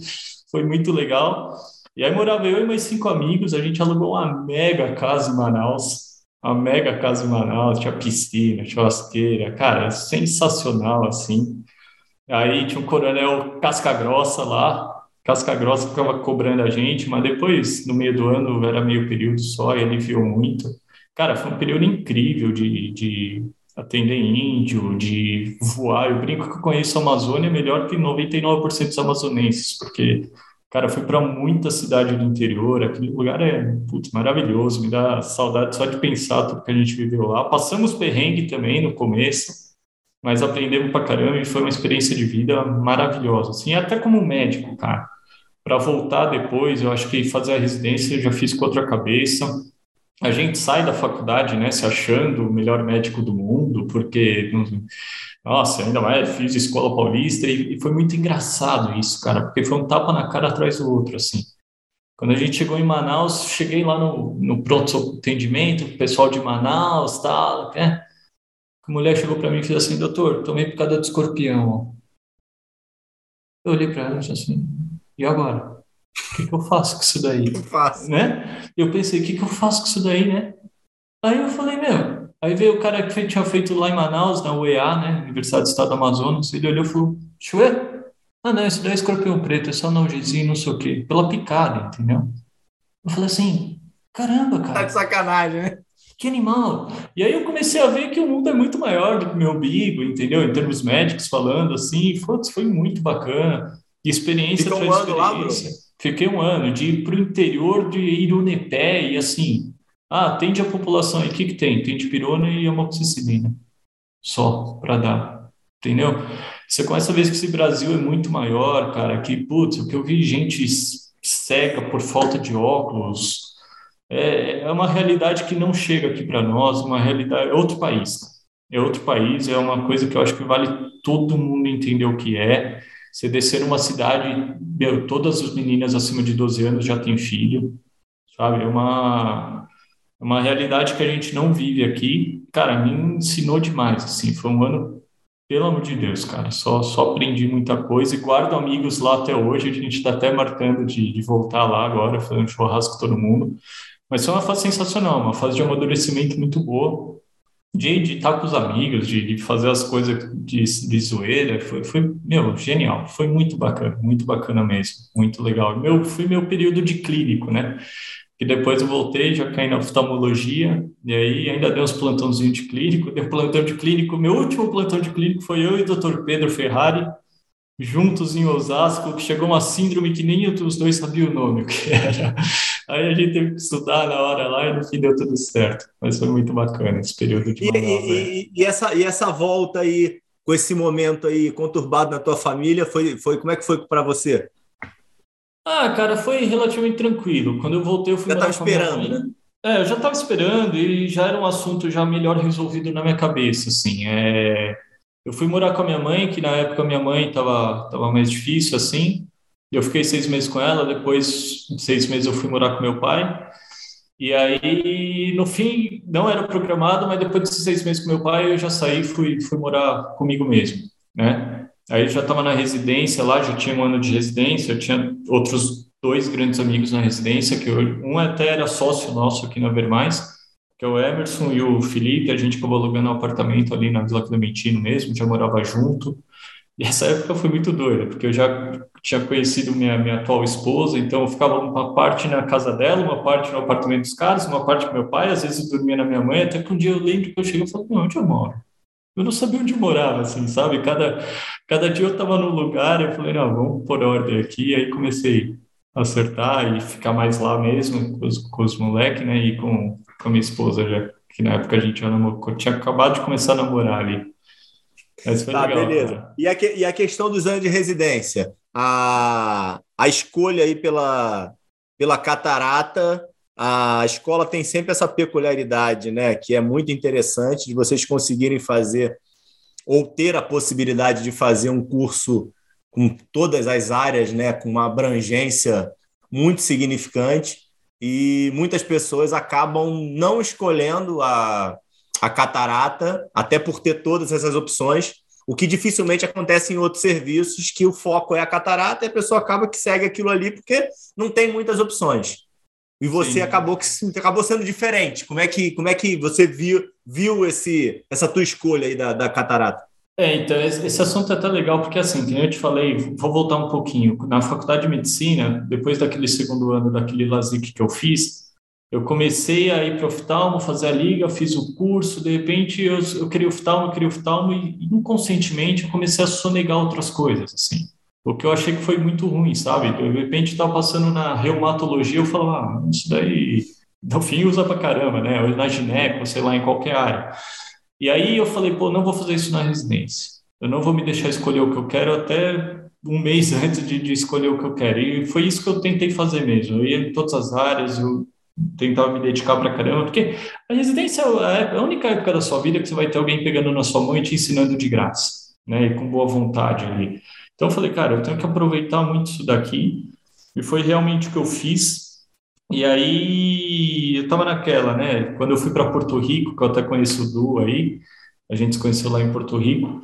Foi muito legal. E aí morava eu e mais cinco amigos, a gente alugou uma mega casa em Manaus, uma mega casa em Manaus, tinha piscina, churrasqueira, cara, sensacional, assim. Aí tinha um coronel casca grossa lá, casca grossa ficava cobrando a gente, mas depois, no meio do ano, era meio período só, e ele viu muito. Cara, foi um período incrível de, de atender índio, de voar. Eu brinco que eu conheço a Amazônia melhor que 99% dos amazonenses, porque Cara, fui para muita cidade do interior, aquele lugar é putz, maravilhoso, me dá saudade só de pensar tudo que a gente viveu lá. Passamos perrengue também no começo, mas aprendemos pra caramba e foi uma experiência de vida maravilhosa. Assim, até como médico, cara. Para voltar depois, eu acho que fazer a residência eu já fiz com outra cabeça. A gente sai da faculdade, né, se achando o melhor médico do mundo, porque nossa, ainda mais fiz escola paulista e, foi muito engraçado isso, cara, porque foi um tapa na cara atrás do outro, assim. Quando a gente chegou em Manaus, cheguei lá no, no pronto atendimento, o pessoal de Manaus, tal, né? A mulher chegou para mim e fez assim, doutor, tomei picada de escorpião. Eu olhei para ela e disse assim, e agora? O que, que, eu faço com isso daí? Eu faço. Né? Eu pensei, o que, que eu faço com isso daí, né? Aí eu falei, meu, Aí veio o cara que tinha feito lá em Manaus, na UEA, né, Universidade do Estado do Amazonas, ele olhou e falou, Chuê? Ah, não, esse daí é escorpião preto, é só analgesia, não sei o quê, pela picada, entendeu? Eu falei assim, caramba, cara. Tá de sacanagem, né? que animal. E aí eu comecei a ver que o mundo é muito maior do que meu umbigo, entendeu? Em termos médicos falando, assim, foi, foi muito bacana. Experiência Ficou um ano lá? Fiquei um ano de ir para o interior de Irunepé e assim, ah, atende a população aí, o que, que tem? Tem dipirona e amoxicilina. Só para dar, entendeu? Você começa a ver que esse Brasil é muito maior, cara, que, putz, o que eu vi gente cega por falta de óculos, é, é uma realidade que não chega aqui para nós, uma realidade, é outro país, é outro país, é uma coisa que eu acho que vale todo mundo entender o que é, você descer numa cidade, meu, todas as meninas acima de 12 anos já têm filho, sabe? É uma, é uma realidade que a gente não vive aqui. Cara, me ensinou demais, assim, foi um ano, pelo amor de Deus, cara, só, só aprendi muita coisa e guardo amigos lá até hoje, a gente está até marcando de, de voltar lá agora, fazendo churrasco com todo mundo. Mas foi uma fase sensacional, uma fase de amadurecimento muito boa de, estar com os amigos, de, de fazer as coisas de, de zoeira, foi, foi, meu, genial, foi muito bacana, muito bacana mesmo, muito legal. Meu, foi meu período de clínico, né? Que depois eu voltei, já caí na oftalmologia, e aí ainda dei uns plantãozinhos de clínico, dei um plantão de clínico, meu último plantão de clínico foi eu e o Dr. Pedro Ferrari, juntos em Osasco, que chegou uma síndrome que nem os dois sabiam o nome, que era. Aí a gente teve que estudar na hora lá e no fim deu tudo certo. Mas foi muito bacana esse período de e, e, e, essa, e essa volta aí, com esse momento aí conturbado na tua família, foi, foi como é que foi para você? Ah, cara, foi relativamente tranquilo. Quando eu voltei, eu fui Já estava esperando, né? É, eu já estava esperando e já era um assunto já melhor resolvido na minha cabeça, assim. É... Eu fui morar com a minha mãe, que na época minha mãe estava tava mais difícil, assim. Eu fiquei seis meses com ela, depois de seis meses eu fui morar com meu pai. E aí, no fim, não era programado, mas depois desses seis meses com meu pai, eu já saí e fui, fui morar comigo mesmo, né? Aí eu já estava na residência lá, já tinha um ano de residência, eu tinha outros dois grandes amigos na residência, que eu, um até era sócio nosso aqui na Vermais, que é o Emerson e o Felipe, a gente acabou alugando um apartamento ali na Vila Clementino mesmo, já morava junto. E essa época foi muito doida, porque eu já tinha conhecido minha, minha atual esposa, então eu ficava uma parte na casa dela, uma parte no apartamento dos caras, uma parte com meu pai, às vezes eu dormia na minha mãe, até que um dia eu lembro que eu cheguei e falei, não, onde eu moro? Eu não sabia onde eu morava, assim, sabe? Cada, cada dia eu estava num lugar, eu falei, não, vamos por ordem aqui, e aí comecei a acertar e ficar mais lá mesmo com os, com os moleques, né, e com, com a minha esposa já, que na época a gente já namorou, tinha acabado de começar a namorar ali. Mas foi tá, legal, beleza. E a, e a questão dos anos de residência? A, a escolha aí pela, pela catarata, a escola tem sempre essa peculiaridade, né? Que é muito interessante de vocês conseguirem fazer ou ter a possibilidade de fazer um curso com todas as áreas, né? Com uma abrangência muito significante e muitas pessoas acabam não escolhendo a, a catarata, até por ter todas essas opções, o que dificilmente acontece em outros serviços, que o foco é a catarata e a pessoa acaba que segue aquilo ali porque não tem muitas opções. E você acabou que acabou sendo diferente. Como é que, como é que você viu, viu esse, essa tua escolha aí da, da catarata? É, então, esse assunto é até legal, porque assim, como eu te falei, vou voltar um pouquinho. Na faculdade de medicina, depois daquele segundo ano daquele LASIK que eu fiz, eu comecei a ir para o oftalmo, fazer a liga, fiz o curso, de repente eu, eu queria oftalmo, eu queria oftalmo e inconscientemente eu comecei a sonegar outras coisas, assim. O que eu achei que foi muito ruim, sabe? De repente estava passando na reumatologia, eu falava, ah, isso daí, no fim usa para caramba, né? Ou na gineco, sei lá, em qualquer área. E aí eu falei, pô, não vou fazer isso na residência. Eu não vou me deixar escolher o que eu quero até um mês antes de, de escolher o que eu quero. E foi isso que eu tentei fazer mesmo. Eu ia em todas as áreas, eu tentava me dedicar pra caramba, porque a residência é a única época da sua vida que você vai ter alguém pegando na sua mão e te ensinando de graça, né, e com boa vontade ali. Então eu falei, cara, eu tenho que aproveitar muito isso daqui, e foi realmente o que eu fiz. E aí eu tava naquela, né, quando eu fui para Porto Rico, que eu até conheço o Du aí, a gente se conheceu lá em Porto Rico,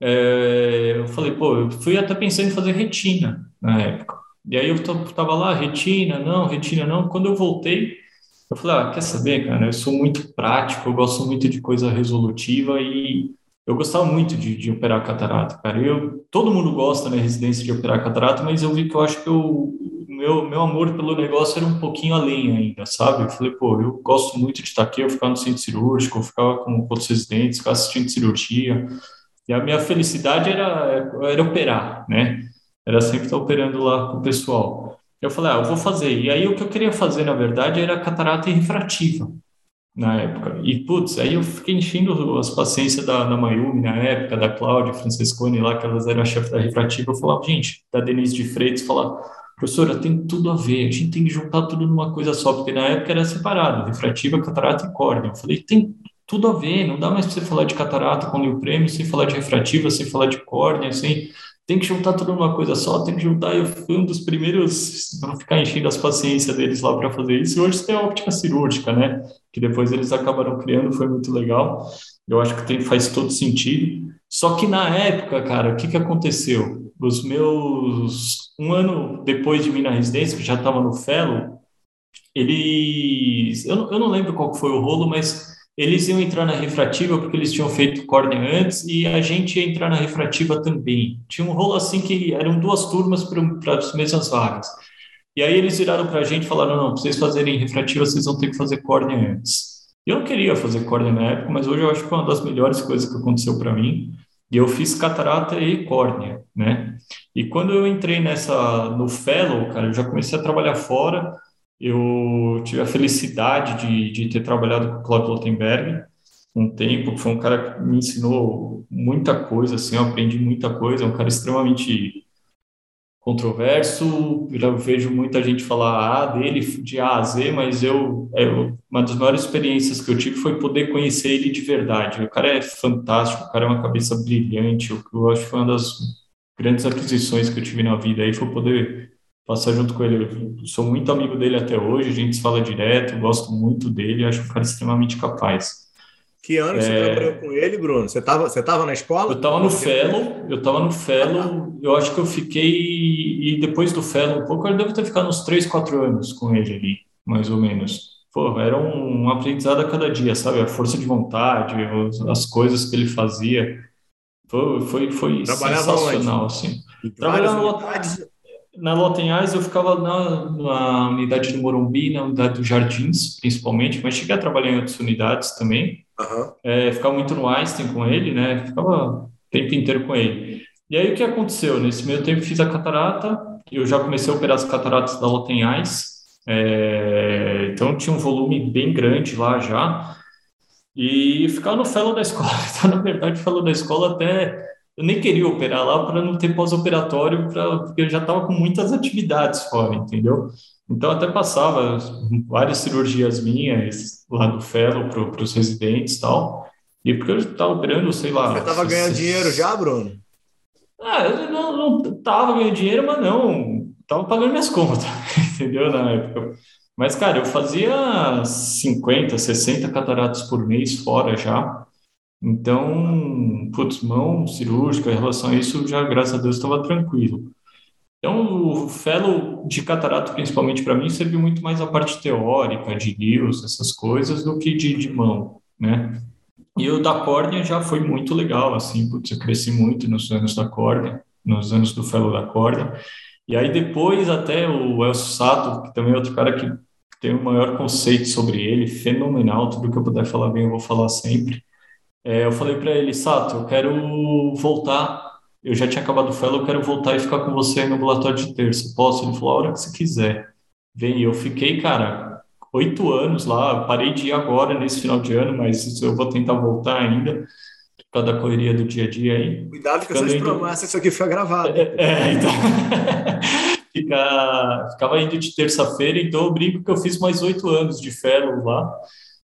é, eu falei, pô, eu fui até pensando em fazer retina na época. E aí eu tava lá, retina, não, retina, não. Quando eu voltei, eu falei, ah, quer saber, cara, eu sou muito prático, eu gosto muito de coisa resolutiva e eu gostava muito de, de operar catarata, cara. Eu, todo mundo gosta na né, residência de operar catarata, mas eu vi que eu acho que o meu, meu amor pelo negócio era um pouquinho além ainda, sabe? Eu falei, pô, eu gosto muito de estar aqui, eu ficava no centro cirúrgico, eu ficava com outros residentes, ficava assistindo cirurgia, e a minha felicidade era, era operar, né? Era sempre estar operando lá com o pessoal. Eu falei, ah, eu vou fazer. E aí o que eu queria fazer, na verdade, era catarata refrativa na época. E, putz, aí eu fiquei enchendo as paciências da, da Mayumi na época, da Cláudia Francescone lá, que elas eram a chefe da refrativa. Eu falava, gente, da Denise de Freitas, falar, professora, tem tudo a ver, a gente tem que juntar tudo numa coisa só, porque na época era separado, refrativa, catarata e córnea. Eu falei, tem tudo a ver, não dá mais para você falar de catarata com o prêmio, sem falar de refrativa, sem falar de córnea, sem tem que juntar tudo numa coisa só, tem que juntar. Eu fui um dos primeiros a ficar enchendo as paciências deles lá para fazer isso. E hoje tem a óptica cirúrgica, né? Que depois eles acabaram criando, foi muito legal. Eu acho que tem, faz todo sentido. Só que na época, cara, o que, que aconteceu? Os meus. Um ano depois de mim na residência, que já estava no Fellow, eles. Eu, eu não lembro qual foi o rolo, mas eles iam entrar na refrativa porque eles tinham feito córnea antes e a gente ia entrar na refrativa também. Tinha um rolo assim que eram duas turmas para as mesmas vagas. E aí eles viraram para a gente e falaram: não, para vocês fazerem refrativa, vocês vão ter que fazer córnea antes. Eu não queria fazer córnea na época, mas hoje eu acho que foi uma das melhores coisas que aconteceu para mim. E eu fiz catarata e córnea, né? E quando eu entrei nessa no fellow, cara, eu já comecei a trabalhar fora eu tive a felicidade de, de ter trabalhado com o Claudio Lotenberg um tempo, que foi um cara que me ensinou muita coisa, assim, eu aprendi muita coisa, é um cara extremamente controverso, eu vejo muita gente falar A dele, de A a Z, mas eu, é, uma das maiores experiências que eu tive foi poder conhecer ele de verdade. O cara é fantástico, o cara é uma cabeça brilhante, que eu acho que foi uma das grandes aquisições que eu tive na vida aí foi poder passar junto com ele. Eu sou muito amigo dele até hoje, a gente se fala direto, gosto muito dele, acho um cara extremamente capaz. Que ano é... você trabalhou com ele, Bruno? Você estava você tava na escola? Eu estava no Fellow, eu estava no Fellow, eu acho que eu fiquei, e depois do Fellow um pouco, eu devo ter ficado uns 3, 4 anos com ele ali, mais ou menos. Pô, era um, um aprendizado a cada dia, sabe? A força de vontade, as coisas que ele fazia. Foi, foi, foi sensacional, onde? assim. Trabalhava na Lotenhais eu ficava na, na, unidade do Morumbi, na unidade dos Jardins, principalmente, mas cheguei a trabalhar em outras unidades também. Uhum. É, ficava muito no Einstein com ele, né? Ficava o tempo inteiro com ele. E aí o que aconteceu? Nesse meio tempo fiz a catarata, eu já comecei a operar as cataratas da Lotenhais, é, então tinha um volume bem grande lá já, e ficava no fellow da escola. Então, na verdade, fellow da escola até eu nem queria operar lá para não ter pós-operatório, porque eu já estava com muitas atividades fora, entendeu? Então, até passava várias cirurgias minhas lá do fellow para os residentes e tal. E porque eu estava operando, sei lá. Você estava ganhando dinheiro já, Bruno? Ah, eu não estava ganhando dinheiro, mas não. Estava pagando minhas contas, entendeu? Na época. Mas, cara, eu fazia 50, 60 cataratas por mês fora já. Então, putz, mão cirúrgica em relação a isso, já, graças a Deus, estava tranquilo. Então, o fellow de catarato, principalmente para mim, serviu muito mais a parte teórica, de news, essas coisas, do que de, de mão, né? E o da córnea já foi muito legal, assim, putz, eu cresci muito nos anos da córnea, nos anos do fellow da córnea. E aí depois até o Elcio Sato, que também é outro cara que tem o maior conceito sobre ele, fenomenal, tudo que eu puder falar bem eu vou falar sempre. É, eu falei para ele, Sato, eu quero voltar. Eu já tinha acabado o fellow, eu quero voltar e ficar com você no ambulatório de terça. Posso? Ele falou, a hora que você quiser. Vem, eu fiquei, cara, oito anos lá. Parei de ir agora, nesse final de ano, mas eu vou tentar voltar ainda por causa da correria do dia a dia aí. Cuidado com essas indo... promessas, isso aqui foi gravado. É, é então... Fica... Ficava indo de terça-feira, então eu brinco que eu fiz mais oito anos de fellow lá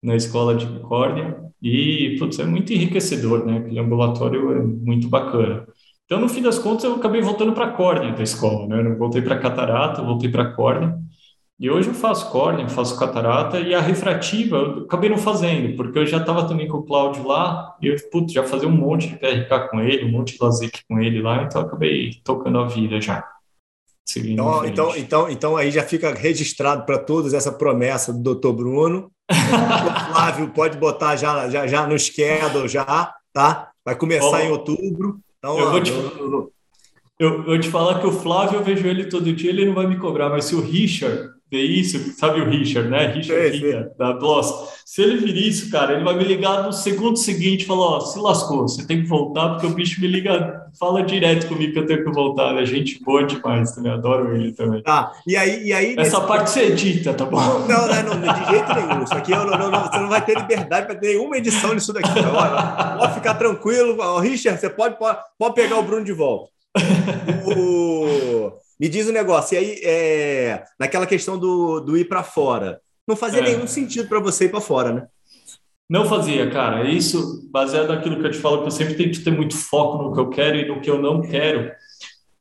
na escola de córnea e, putz, é muito enriquecedor, né? Aquele ambulatório é muito bacana. Então, no fim das contas, eu acabei voltando para a córnea da escola, né? Eu não voltei para catarata, voltei para a córnea. E hoje eu faço córnea, faço catarata e a refrativa eu acabei não fazendo, porque eu já estava também com o Cláudio lá e eu, putz, já fazia um monte de PRK com ele, um monte de LASIK com ele lá, então eu acabei tocando a vida já. Então, então, então, então aí já fica registrado para todos essa promessa do Dr. Bruno. O Flávio pode botar já, já, já no schedule já, tá? Vai começar em outubro. Então, eu, ó, vou te, eu, eu, vou te falar que o Flávio, eu vejo ele todo dia, ele não vai me cobrar, mas se o Richard ver isso, sabe o Richard, né? Richard sim, da Bloss. Se ele vir isso, cara, ele vai me ligar no segundo seguinte e falar: Ó, se lascou, você tem que voltar, porque o bicho me liga, fala direto comigo que eu tenho que voltar. É gente boa demais também, adoro ele também. Tá, e aí. E aí Essa nesse... parte você edita, tá bom? Não, não, não, de jeito nenhum. Isso aqui eu não, não, você não vai ter liberdade para ter nenhuma edição nisso daqui. Olha, pode ficar tranquilo. Richard, você pode, pode, pode pegar o Bruno de volta. o... Me diz o um negócio, e aí, é, naquela questão do, do ir para fora, não fazia é. nenhum sentido para você ir para fora, né? Não fazia, cara. Isso, baseado naquilo que eu te falo, que eu sempre tenho que ter muito foco no que eu quero e no que eu não quero.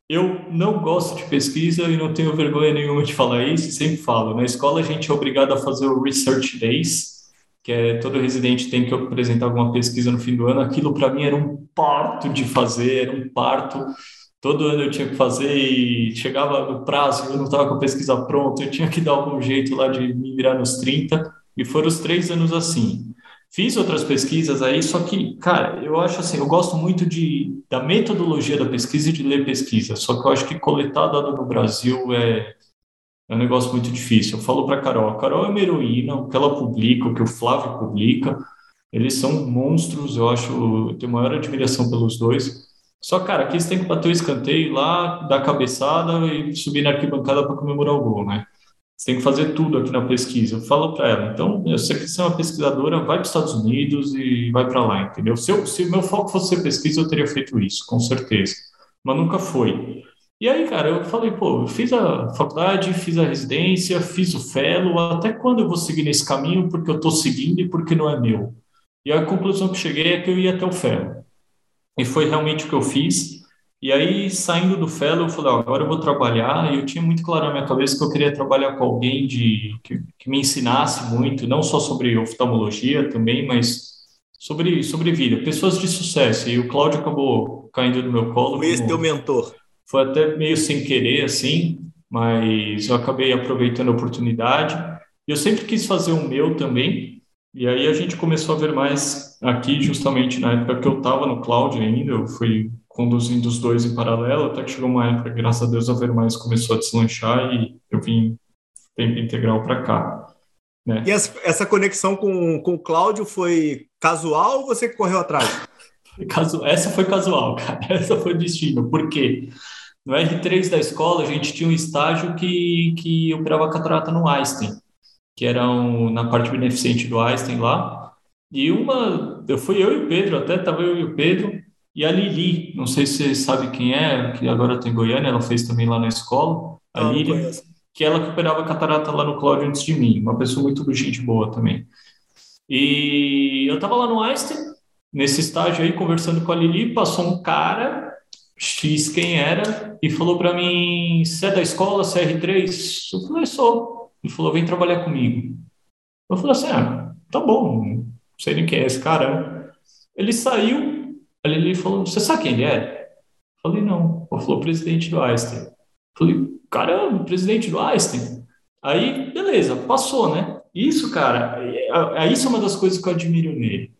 Eu não gosto de pesquisa e não tenho vergonha nenhuma de falar isso, sempre falo. Na escola a gente é obrigado a fazer o Research Days, que é todo residente tem que apresentar alguma pesquisa no fim do ano. Aquilo para mim era um parto de fazer, era um parto todo ano eu tinha que fazer e chegava no prazo, eu não estava com a pesquisa pronta, eu tinha que dar algum jeito lá de me virar nos 30, e foram os três anos assim. Fiz outras pesquisas aí, só que, cara, eu acho assim, eu gosto muito de, da metodologia da pesquisa e de ler pesquisa, só que eu acho que coletar dado no Brasil é, é um negócio muito difícil. Eu falo para Carol, a Carol é uma heroína, o que ela publica, o que o Flávio publica, eles são monstros, eu acho, eu tenho maior admiração pelos dois, só, cara, aqui você tem que bater o escanteio lá, dar cabeçada e subir na arquibancada para comemorar o gol, né? Você tem que fazer tudo aqui na pesquisa. Eu falo para ela, então, eu que você é uma pesquisadora, vai para os Estados Unidos e vai para lá, entendeu? Se, o se meu foco fosse ser pesquisa, eu teria feito isso, com certeza. Mas nunca foi. E aí, cara, eu falei, pô, eu fiz a faculdade, fiz a residência, fiz o fellow, até quando eu vou seguir nesse caminho? Porque eu estou seguindo e porque não é meu. E a conclusão que cheguei é que eu ia até o fellow. E foi realmente o que eu fiz. E aí, saindo do fellow, eu falei, ó, agora eu vou trabalhar. E eu tinha muito claro na minha cabeça que eu queria trabalhar com alguém de, que, que me ensinasse muito, não só sobre oftalmologia também, mas sobre, sobre vida, pessoas de sucesso. E o Cláudio acabou caindo no meu colo. Foi esse teu mentor? Foi até meio sem querer, assim, mas eu acabei aproveitando a oportunidade. E eu sempre quis fazer o meu também, e aí a gente começou a ver mais aqui, justamente na época que eu estava no cloud ainda, eu fui conduzindo os dois em paralelo, até que chegou uma época, graças a Deus, a ver mais começou a deslanchar e eu vim tempo integral para cá. Né? E essa, essa, conexão com, com o Cláudio foi casual ou você correu atrás? Essa foi casual, cara. Essa foi destino. Por quê? No R3 da escola, a gente tinha um estágio que, que operava catarata no Einstein que eram na parte beneficente do Einstein lá. E uma, eu fui eu e o Pedro, até estava eu e o Pedro, e a Lili, não sei se você sabe quem é, que agora tem Goiânia, ela fez também lá na escola. A ah, Lili, que ela que operava catarata lá no Cláudio antes de mim, uma pessoa muito gente boa também. E eu estava lá no Einstein, nesse estágio aí, conversando com a Lili, passou um cara, X quem era, e falou para mim: Você é da escola, CR3? Eu falei: Sou. Ele falou, vem trabalhar comigo. Eu falei assim, ah, tá bom, sei nem quem é esse cara. Ele saiu, ele falou, você sabe quem ele é? Falei, não. Ele falou, presidente do Einstein. Falei, caramba, presidente do Einstein. Aí, beleza, passou, né? Isso, cara, é, é, isso é uma das coisas que eu admiro nele.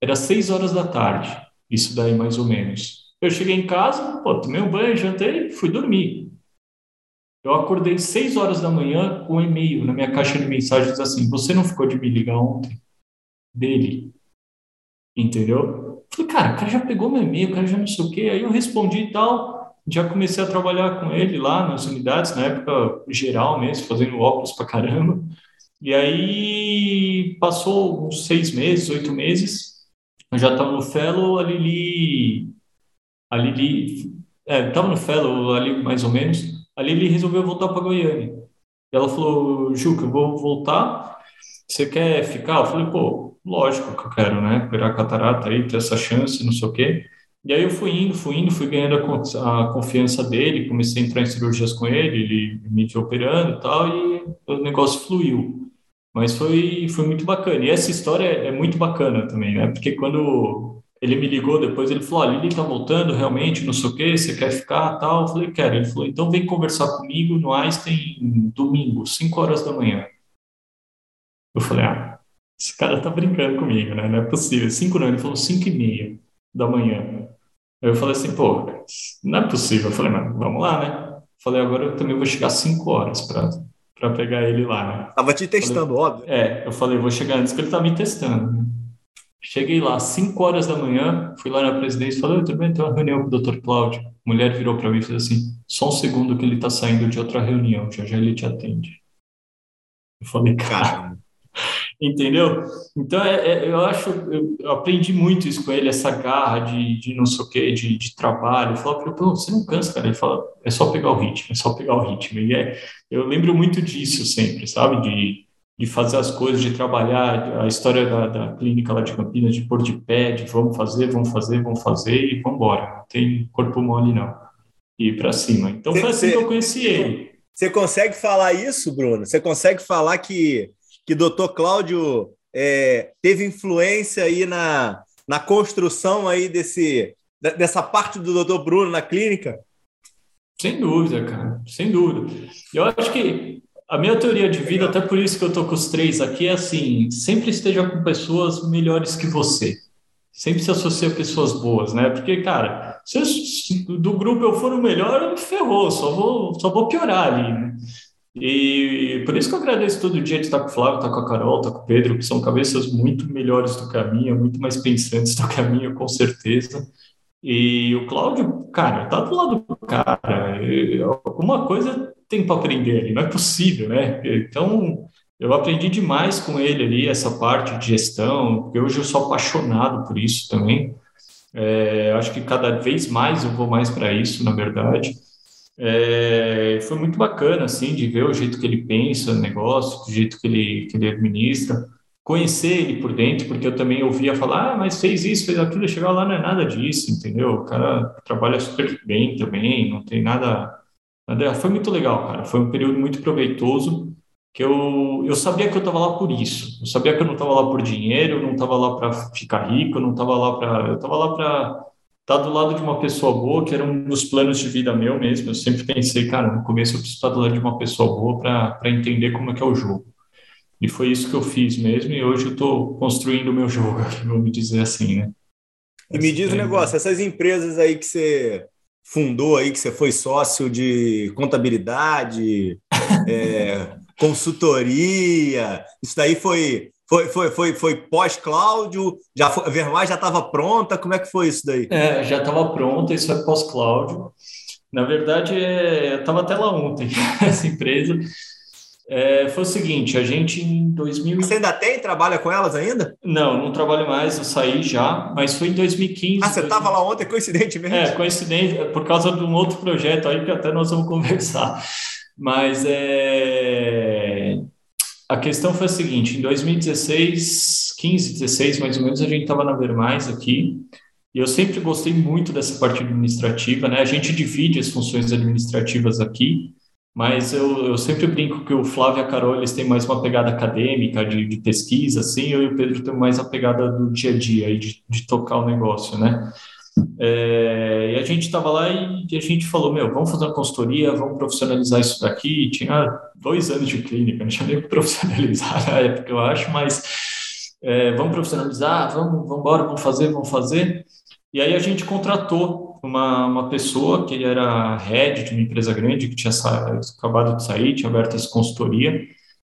Era seis horas da tarde, isso daí mais ou menos. Eu cheguei em casa, pô, tomei um banho, jantei, fui dormir. Eu acordei 6 horas da manhã com um e-mail na minha caixa de mensagens assim: Você não ficou de me ligar ontem? Dele. Entendeu? Falei, cara, o cara já pegou meu e-mail, o cara já não sei o quê. Aí eu respondi e tal. Já comecei a trabalhar com ele lá nas unidades, na época geral mesmo, fazendo óculos pra caramba. E aí passou uns seis meses, oito meses. Eu já estava no Fellow, a Lili. A Lili. É, estava no Fellow ali mais ou menos. Ali ele resolveu voltar para Goiânia. Ela falou, Juca, eu vou voltar, você quer ficar? Eu falei, pô, lógico que eu quero, né? Virar catarata aí, ter essa chance, não sei o quê. E aí eu fui indo, fui indo, fui ganhando a, confiança dele, comecei a entrar em cirurgias com ele, ele me operando e tal, e o negócio fluiu. Mas foi, foi muito bacana. E essa história é muito bacana também, né? Porque quando ele me ligou depois, ele falou, olha, ele tá voltando realmente, não sei o quê, você quer ficar, tal? Eu falei, quero. Ele falou, então vem conversar comigo no Einstein domingo, 5 horas da manhã. Eu falei, ah, esse cara tá brincando comigo, né? Não é possível. 5 não, ele falou 5 e meia. da manhã. Eu falei assim, pô, não é possível. Eu falei, mas vamos lá, né? Falei, agora eu também vou chegar 5 horas para pegar ele lá, né? Tava te testando, falei, óbvio. É, eu falei, vou chegar antes que ele tá me testando. Né? Cheguei lá às 5 horas da manhã, fui lá na presidência e falei, tudo bem, tem uma reunião com o Dr. Cláudio. A mulher virou para mim e fez assim, só um segundo que ele tá saindo de outra reunião, já já ele te atende. Eu falei, cara, entendeu? Então, é, é, eu acho, eu, eu, aprendi muito isso com ele, essa garra de, de não sei o quê, de, de trabalho. Eu falo, pô, você não cansa, cara. Ele fala, é só pegar o ritmo, é só pegar o ritmo. E é, eu lembro muito disso sempre, sabe? De, de fazer as coisas, de trabalhar a história da, da clínica lá de Campinas, de pôr de pé, de vamos fazer, vamos fazer, vamos fazer e vamos embora. Não tem corpo mole, não. E ir para cima. Então, foi assim que eu conheci ele. Você consegue falar isso, Bruno? Você consegue falar que que doutor Cláudio é, teve influência aí na, na construção aí desse, dessa parte do doutor Bruno na clínica? Sem dúvida, cara, sem dúvida. Eu acho que a minha teoria de vida, até por isso que eu estou com os três aqui, é assim: sempre esteja com pessoas melhores que você. Sempre se associe a pessoas boas, né? Porque, cara, se, eu, do grupo eu for o melhor, ferrou, só vou, só vou piorar ali, né? E por isso que eu agradeço todo dia de estar com o Flávio, estar com a Carol, estar com o Pedro, que são cabeças muito melhores do que a minha, muito mais pensantes do que a minha, com certeza. E o Cláudio, cara, tá do lado do cara. Alguma coisa tem para aprender ali, não é possível, né? Então, eu aprendi demais com ele ali, essa parte de gestão, porque hoje eu sou apaixonado por isso também. É, acho que cada vez mais eu vou mais para isso, na verdade. É, foi muito bacana, assim, de ver o jeito que ele pensa no negócio, do jeito que ele, que ele administra, conhecer ele por dentro, porque eu também ouvia falar, ah, mas fez isso, fez aquilo, chegar lá não é nada disso, entendeu? O cara trabalha super bem também, não tem nada, nada... Foi muito legal, cara, foi um período muito proveitoso, que eu, eu sabia que eu estava lá por isso, eu sabia que eu não estava lá por dinheiro, eu não estava lá para ficar rico, eu não estava lá para... Eu estava lá para tá do lado de uma pessoa boa, que era um dos planos de vida meu mesmo. Eu sempre pensei, cara, no começo eu preciso estar do lado de uma pessoa boa para entender como é que é o jogo. E foi isso que eu fiz mesmo, e hoje eu estou construindo o meu jogo, vamos dizer assim, né? E me diz um negócio, essas empresas aí que você fundou aí, que você foi sócio de contabilidade, é, consultoria, isso daí foi foi, foi, foi, foi pós-Cláudio? Já a Vermar já estava pronta? Como é que foi isso daí? É, já estava pronta, isso é pós-Cláudio. Na verdade, é, eu estava até lá ontem, essa empresa. É, foi o seguinte, a gente em 2000... Você ainda tem? Trabalha com elas ainda? Não, não trabalho mais, eu saí já, mas foi em 2015. Ah, você estava 2000... lá ontem, coincidentemente? É, coincidente, por causa de um outro projeto aí que até nós vamos conversar. Mas é a questão foi a seguinte: em 2016, 15, 16 mais ou menos, a gente estava na Vermais aqui, e eu sempre gostei muito dessa parte administrativa, né? A gente divide as funções administrativas aqui, mas eu, eu sempre brinco que o Flávio e a Carol eles têm mais uma pegada acadêmica, de, de pesquisa, assim, eu e o Pedro temos mais a pegada do dia a dia, de, de tocar o negócio, né? É, e a gente estava lá e a gente falou, meu, vamos fazer uma consultoria, vamos profissionalizar isso daqui. Tinha dois anos de clínica, não tinha nem profissionalizar na época, eu acho, mas é, vamos profissionalizar, vamos, vamos embora, vamos fazer, vamos fazer. E aí a gente contratou uma, uma pessoa que era head de uma empresa grande que tinha acabado de sair, tinha aberto essa consultoria,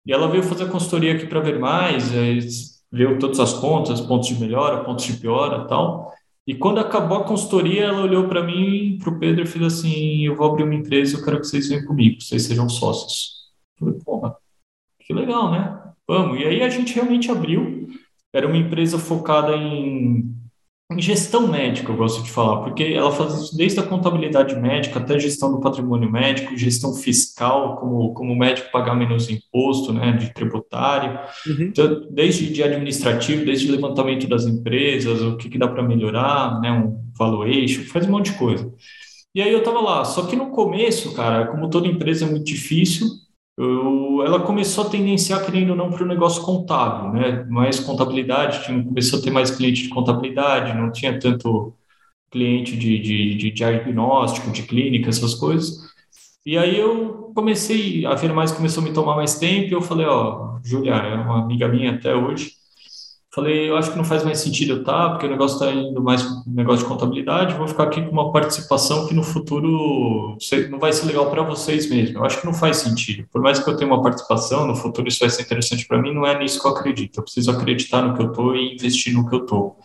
e ela veio fazer a consultoria aqui para ver mais, viu todas as contas, pontos de melhora, pontos de piora tal. E quando acabou a consultoria, ela olhou para mim, para o Pedro e fez assim: Eu vou abrir uma empresa, eu quero que vocês venham comigo, vocês sejam sócios. Eu falei, porra, que legal, né? Vamos. E aí a gente realmente abriu. Era uma empresa focada em em gestão médica, eu gosto de falar, porque ela faz isso desde a contabilidade médica até a gestão do patrimônio médico, gestão fiscal, como, como o médico pagar menos imposto, né, de tributário, uhum. então, desde de administrativo, desde levantamento das empresas, o que, que dá para melhorar, né, um valuation, faz um monte de coisa. E aí eu estava lá, só que no começo, cara, como toda empresa é muito difícil, eu, ela começou a tendenciar, querendo ou não, para o negócio contábil, né? Mais contabilidade, tinha, começou a ter mais cliente de contabilidade, não tinha tanto cliente de, de, de diagnóstico, de clínica, essas coisas. E aí eu comecei, a mais começou a me tomar mais tempo, e eu falei, ó, Julia, é uma amiga minha até hoje, Falei, eu acho que não faz mais sentido eu estar, porque o negócio está indo mais negócio de contabilidade, vou ficar aqui com uma participação que no futuro não vai ser legal para vocês mesmo. Eu acho que não faz sentido. Por mais que eu tenha uma participação, no futuro isso vai ser interessante para mim, não é nisso que eu acredito. Eu preciso acreditar no que eu estou e investir no que eu estou.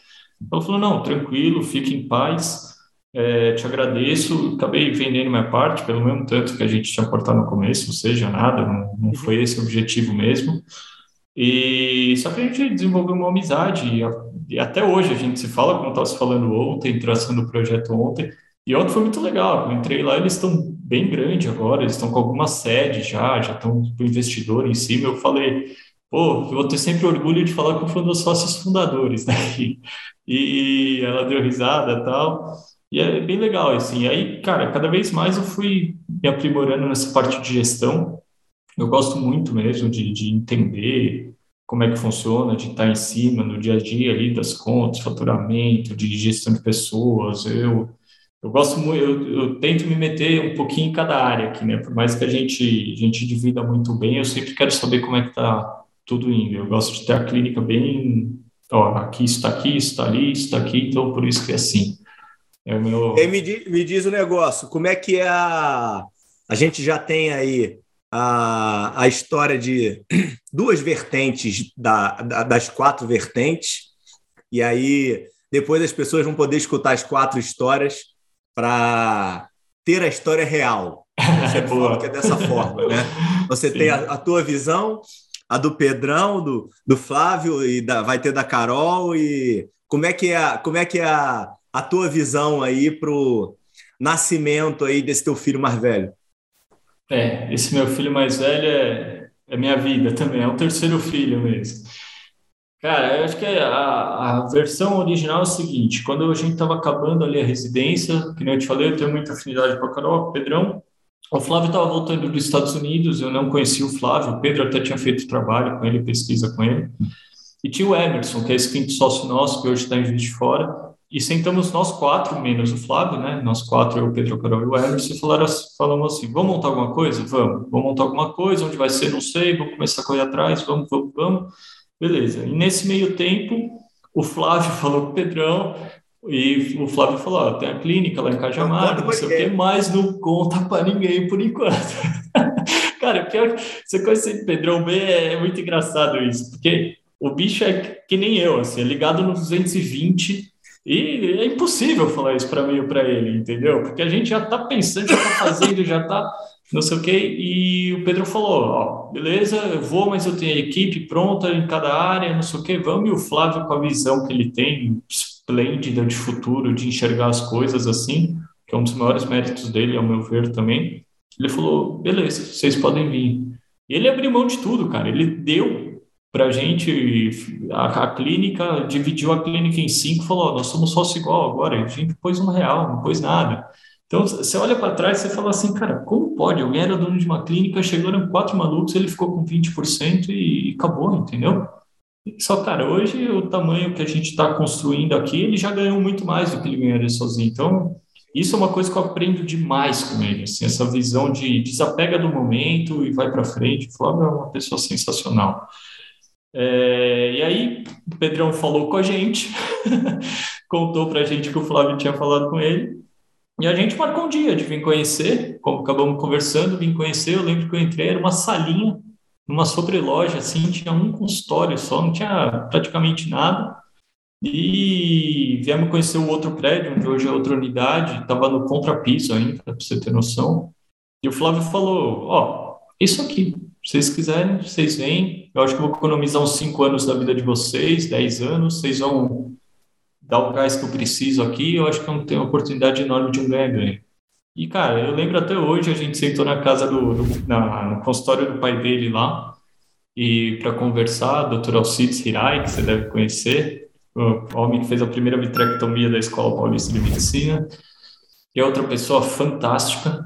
Ela falou, não, tranquilo, fique em paz, é, te agradeço. Acabei vendendo minha parte, pelo mesmo tanto que a gente tinha cortado no começo, ou seja, nada, não, não foi esse o objetivo mesmo. E só que a gente desenvolveu uma amizade e, até hoje a gente se fala, como estava se falando ontem, traçando o projeto ontem. E ontem foi muito legal. Eu entrei lá, eles estão bem grandes agora, eles estão com alguma sede já, já estão com investidor em cima. Eu falei, pô, eu vou ter sempre orgulho de falar que eu fui um dos sócios fundadores daqui. E ela deu risada e tal. E é bem legal, assim. Aí, cara, cada vez mais eu fui me aprimorando nessa parte de gestão eu gosto muito mesmo de, de entender como é que funciona, de estar em cima no dia a dia ali das contas, faturamento, de gestão de pessoas. Eu, eu gosto muito, eu, eu, tento me meter um pouquinho em cada área aqui, né? Por mais que a gente, a gente divida muito bem, eu sempre quero saber como é que está tudo indo. Eu gosto de ter a clínica bem, ó, aqui está aqui, está ali, está aqui, então por isso que é assim. É meu... E me, me diz o um negócio, como é que é a... A gente já tem aí a, a história de duas vertentes da, da, das quatro vertentes, e aí depois as pessoas vão poder escutar as quatro histórias para ter a história real. Você é fala que é dessa forma, né? Você Sim. tem a, a, tua visão, a do Pedrão, do, do Flávio, e da, vai ter da Carol, e como é que é, como é, que é a, a tua visão aí para o nascimento aí desse teu filho mais velho? É, esse meu filho mais velho é, é minha vida também, é o terceiro filho mesmo. Cara, eu acho que a, a versão original é o seguinte: quando a gente estava acabando ali a residência, que nem eu te falei, eu tenho muita afinidade com a Carol, com o Pedrão. O Flávio estava voltando dos Estados Unidos, eu não conhecia o Flávio, o Pedro até tinha feito trabalho com ele, pesquisa com ele. E tinha o Emerson, que é esse quinto sócio nosso, que hoje está em Juiz de Fora, e sentamos nós quatro, menos o Flávio, né? Nós quatro, eu, o Pedro, Carol e o Emerson, e falaram, falamos assim: vamos montar alguma coisa? Vamos. Vamos montar alguma coisa, onde vai ser, não sei, vamos começar a correr atrás, vamos, vamos, vamos. Beleza. E nesse meio tempo, o Flávio falou com o Pedrão, e o Flávio falou: ó, tem a clínica lá em Cajamar, não, não sei o quê, mas não conta para ninguém por enquanto. Cara, pior que você conhecer o Pedrão B é, é muito engraçado isso, porque o bicho é que nem eu, assim, é ligado no 220 e é impossível falar isso para mim ou para ele, entendeu? Porque a gente já está pensando, já está fazendo, já está não sei o quê. E o Pedro falou: ó, beleza, eu vou, mas eu tenho a equipe pronta em cada área, não sei o quê, vamos. E o Flávio, com a visão que ele tem, esplêndida de futuro, de enxergar as coisas assim, que é um dos maiores méritos dele, ao meu ver também, ele falou: beleza, vocês podem vir. E ele abriu mão de tudo, cara. Ele deu para a gente, a, clínica, dividiu a clínica em cinco, falou, nós somos sócio igual agora, a gente pôs um real, não pôs nada. Então, você olha para trás e fala assim, cara, como pode? Alguém era dono de uma clínica, chegaram quatro malucos, ele ficou com 20% e, e acabou, entendeu? Só, cara, hoje o tamanho que a gente está construindo aqui, ele já ganhou muito mais do que ele ganharia sozinho. Então, isso é uma coisa que eu aprendo demais com ele, assim, essa visão de desapega do momento e vai para frente. O Flávio é uma pessoa sensacional. É, e aí, o Pedrão falou com a gente, contou para a gente que o Flávio tinha falado com ele, e a gente marcou um dia de vir conhecer, como acabamos conversando, vim conhecer. Eu lembro que eu entrei, era uma salinha, numa sobreloja, assim, tinha um consultório só, não tinha praticamente nada. E viemos conhecer o outro prédio, onde hoje é outra unidade, estava no contrapiso ainda, para você ter noção. E o Flávio falou: Ó, isso aqui, vocês quiserem, vocês vêm. Eu acho que vou economizar uns 5 anos da vida de vocês, 10 anos. Vocês vão dar o gás que eu preciso aqui. Eu acho que eu tenho uma oportunidade enorme de um ganha-ganha. E, cara, eu lembro até hoje, a gente sentou na casa do, do na, no consultório do pai dele lá, e para conversar, Dr. Alcides Hirai, que você deve conhecer, o homem que fez a primeira vitrectomia da Escola Paulista de Medicina, e é outra pessoa fantástica,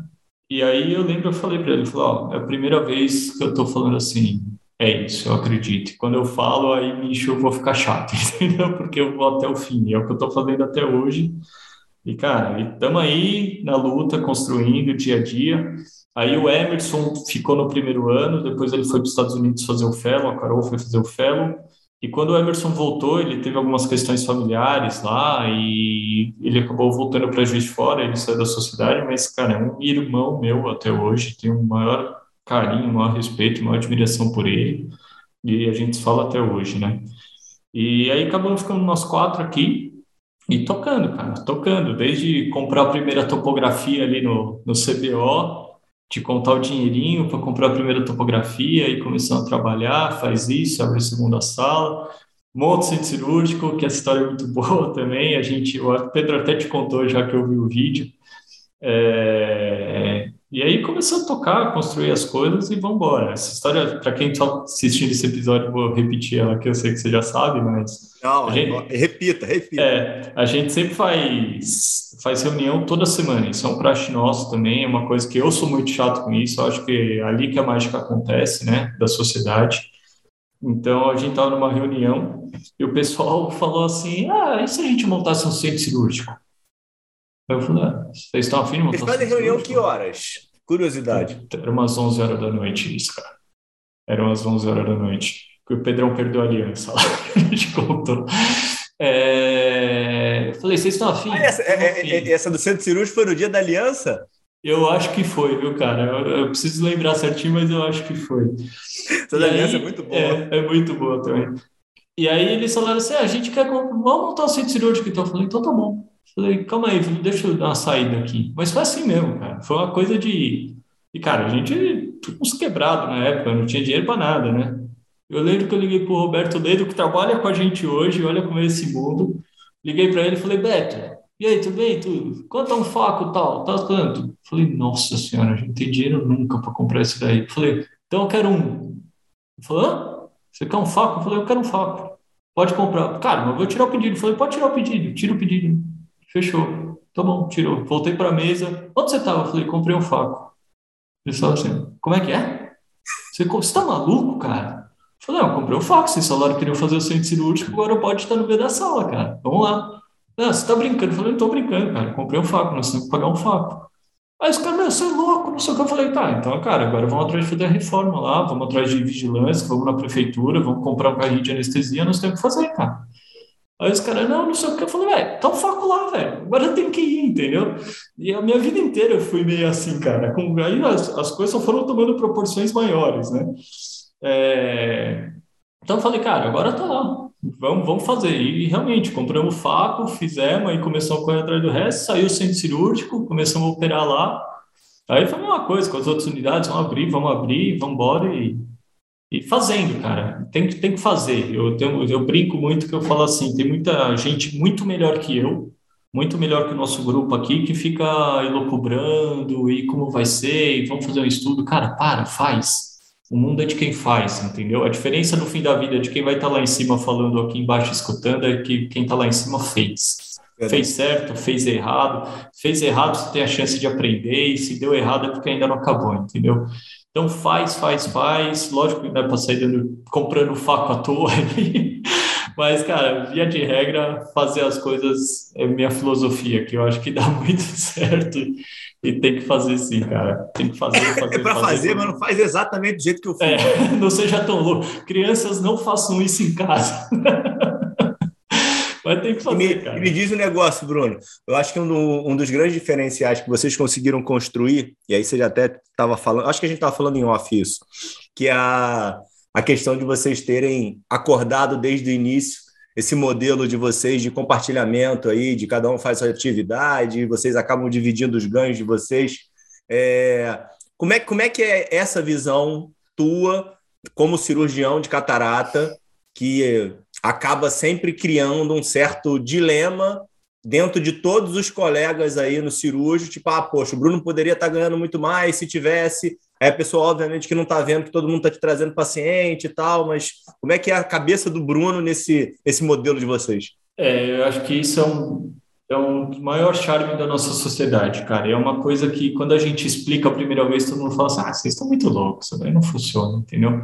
e aí eu lembro, eu falei para ele, falou, é a primeira vez que eu tô falando assim, é isso, eu acredito. Quando eu falo, aí, bicho, eu vou ficar chato, entendeu? Porque eu vou até o fim, é o que eu tô fazendo até hoje. E, cara, estamos aí na luta, construindo dia a dia. Aí o Emerson ficou no primeiro ano, depois ele foi para os Estados Unidos fazer o fellow, a Carol foi fazer o fellow, E quando o Emerson voltou, ele teve algumas questões familiares lá e ele acabou voltando para Juiz de Fora, ele saiu da sociedade, mas, cara, é um irmão meu até hoje, tenho o maior carinho, o maior respeito, maior admiração por ele e a gente fala até hoje, né? E aí acabamos ficando nós quatro aqui e tocando, cara, tocando, desde comprar a primeira topografia ali no, no CBO, de contar o dinheirinho para comprar a primeira topografia e começando a trabalhar, faz isso, abre a segunda sala, monta o centro cirúrgico, que essa história é muito boa também, a gente, o Pedro até te contou já que eu vi o vídeo, é, e aí começou a tocar, construir as coisas e vamos embora. Essa história, para quem está assistindo esse episódio, vou repetir ela, que eu sei que você já sabe, mas. Não, gente, repita, repita. É, a gente sempre faz, faz reunião toda semana, isso é um praxe nosso também, é uma coisa que eu sou muito chato com isso, eu acho que é ali que a mágica acontece, né, da sociedade. Então a gente estava numa reunião e o pessoal falou assim: ah, e se a gente montasse um centro cirúrgico? Eu falei, ah, vocês estão afim Vocês fazem reunião que horas? Curiosidade. Era umas 11 horas da noite isso, cara. Era umas 11 horas da noite. Que o Pedrão perdeu a aliança lá, a gente contou. É... Eu falei, vocês estão afim? Ah, essa, é, é, é, essa do centro cirúrgico foi no dia da aliança? Eu acho que foi, viu, cara? Eu, eu, preciso lembrar certinho, mas eu acho que foi. Essa da aliança é muito boa. É, é, muito boa também. E aí eles falaram assim: ah, a gente quer. Vamos montar um centro cirúrgico. Então eu falei: então tá bom. Falei, calma aí, deixa eu dar uma saída aqui. Mas foi assim mesmo, cara. Foi uma coisa de. E, cara, a gente uns quebrado na época, não tinha dinheiro para nada, né? Eu lembro que eu liguei pro Roberto Ledo, que trabalha com a gente hoje, olha como é esse mundo. Liguei para ele e falei, Beto, e aí, tudo bem? Tudo? Quanto é um faco tal? Tá quanto? Falei, nossa senhora, a gente não tem dinheiro nunca para comprar isso daí. Falei, então eu quero um. Ele falou, hã? Você quer um faco? Eu falei, eu quero um faco. Pode comprar. Cara, mas eu vou tirar o pedido. Eu falei, pode tirar o pedido. Tira o pedido. Fechou. Tá bom, tirou. Voltei para a mesa. Onde você estava? Falei, comprei um faco. Ele falou assim, como é que é? Você, você tá maluco, cara? Eu falei, não, eu comprei um faco. Vocês falaram que queriam fazer o centro cirúrgico, agora pode estar no meio da sala, cara. Vamos lá. Não, você tá brincando. Eu falei, não tô brincando, cara. Comprei um faco, nós temos que pagar um faco. Aí os caras, você é louco, não sei o que. Eu falei, tá, então, cara, agora vamos atrás de fazer a reforma lá, vamos atrás de vigilância, vamos na prefeitura, vamos comprar um carrinho de anestesia, nós temos que fazer, cara. Aí os caras, não, não sei o que. Eu falei, velho, tá um foco lá, velho. Agora tem que ir, entendeu? E a minha vida inteira eu fui meio assim, cara. Com, aí as, as coisas só foram tomando proporções maiores, né? É... Então eu falei, cara, agora tá lá. Vamos, vamos fazer. E realmente, compramos faco, fizemos, aí começamos a correr atrás do resto, saiu o centro cirúrgico, começamos a operar lá. Aí foi a mesma coisa com as outras unidades, vamos abrir, vamos abrir, vamos embora e e fazendo, cara, tem que, tem que fazer. Eu, tenho, eu brinco muito que eu falo assim: tem muita gente muito melhor que eu, muito melhor que o nosso grupo aqui, que fica elocubrando e como vai ser, e vamos fazer um estudo. Cara, para, faz. O mundo é de quem faz, entendeu? A diferença no fim da vida de quem vai estar lá em cima falando, aqui embaixo escutando, é que quem está lá em cima fez. É. Fez certo, fez errado. Fez errado, você tem a chance de aprender, e se deu errado é porque ainda não acabou, entendeu? Então faz, faz, faz. Lógico que não é para sair dando, comprando faco à toa. Mas, cara, via de regra, fazer as coisas é minha filosofia, que eu acho que dá muito certo e tem que fazer sim, cara. Tem que fazer, fazer É para fazer, fazer, mas não faz exatamente do jeito que eu fiz. É, não seja tão louco. Crianças não façam isso em casa. Vai ter que fazer, e me, cara. me diz um negócio, Bruno. Eu acho que um, do, um, dos grandes diferenciais que vocês conseguiram construir, e aí você já até estava falando, acho que a gente estava falando em off isso, que é a, a questão de vocês terem acordado desde o início esse modelo de vocês de compartilhamento aí, de cada um faz sua atividade, vocês acabam dividindo os ganhos de vocês. É, como, é, como é que é essa visão tua como cirurgião de catarata que acaba sempre criando um certo dilema dentro de todos os colegas aí no cirúrgico, tipo, ah, poxa, o Bruno poderia estar ganhando muito mais se tivesse. Aí a pessoa, obviamente, que não está vendo que todo mundo está te trazendo paciente e tal, mas como é que é a cabeça do Bruno nesse, nesse modelo de vocês? É, eu acho que isso é um, é um dos maiores charmes da nossa sociedade, cara. É uma coisa que, quando a gente explica a primeira vez, todo mundo fala assim, ah, vocês estão muito loucos, isso daí não funciona, entendeu?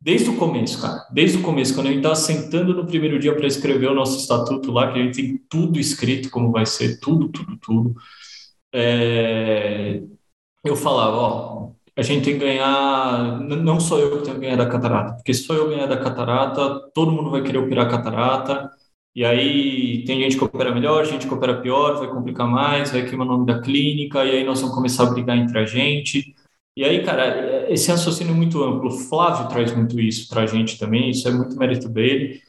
Desde o começo, cara. Desde o começo, quando a gente estava sentando no primeiro dia para escrever o nosso estatuto lá, que a gente tem tudo escrito, como vai ser, tudo, tudo, tudo. É... Eu falava, ó, a gente tem que ganhar, não só eu que tenho que ganhar da catarata, porque se só eu ganhar da catarata, todo mundo vai querer operar catarata, e aí tem gente que opera melhor, gente que opera pior, vai complicar mais, vai queimar o nome da clínica, e aí nós vamos começar a brigar entre a gente. E aí, cara, esse raciocínio é muito amplo. O Flávio traz muito isso para a gente também, isso é muito mérito dele.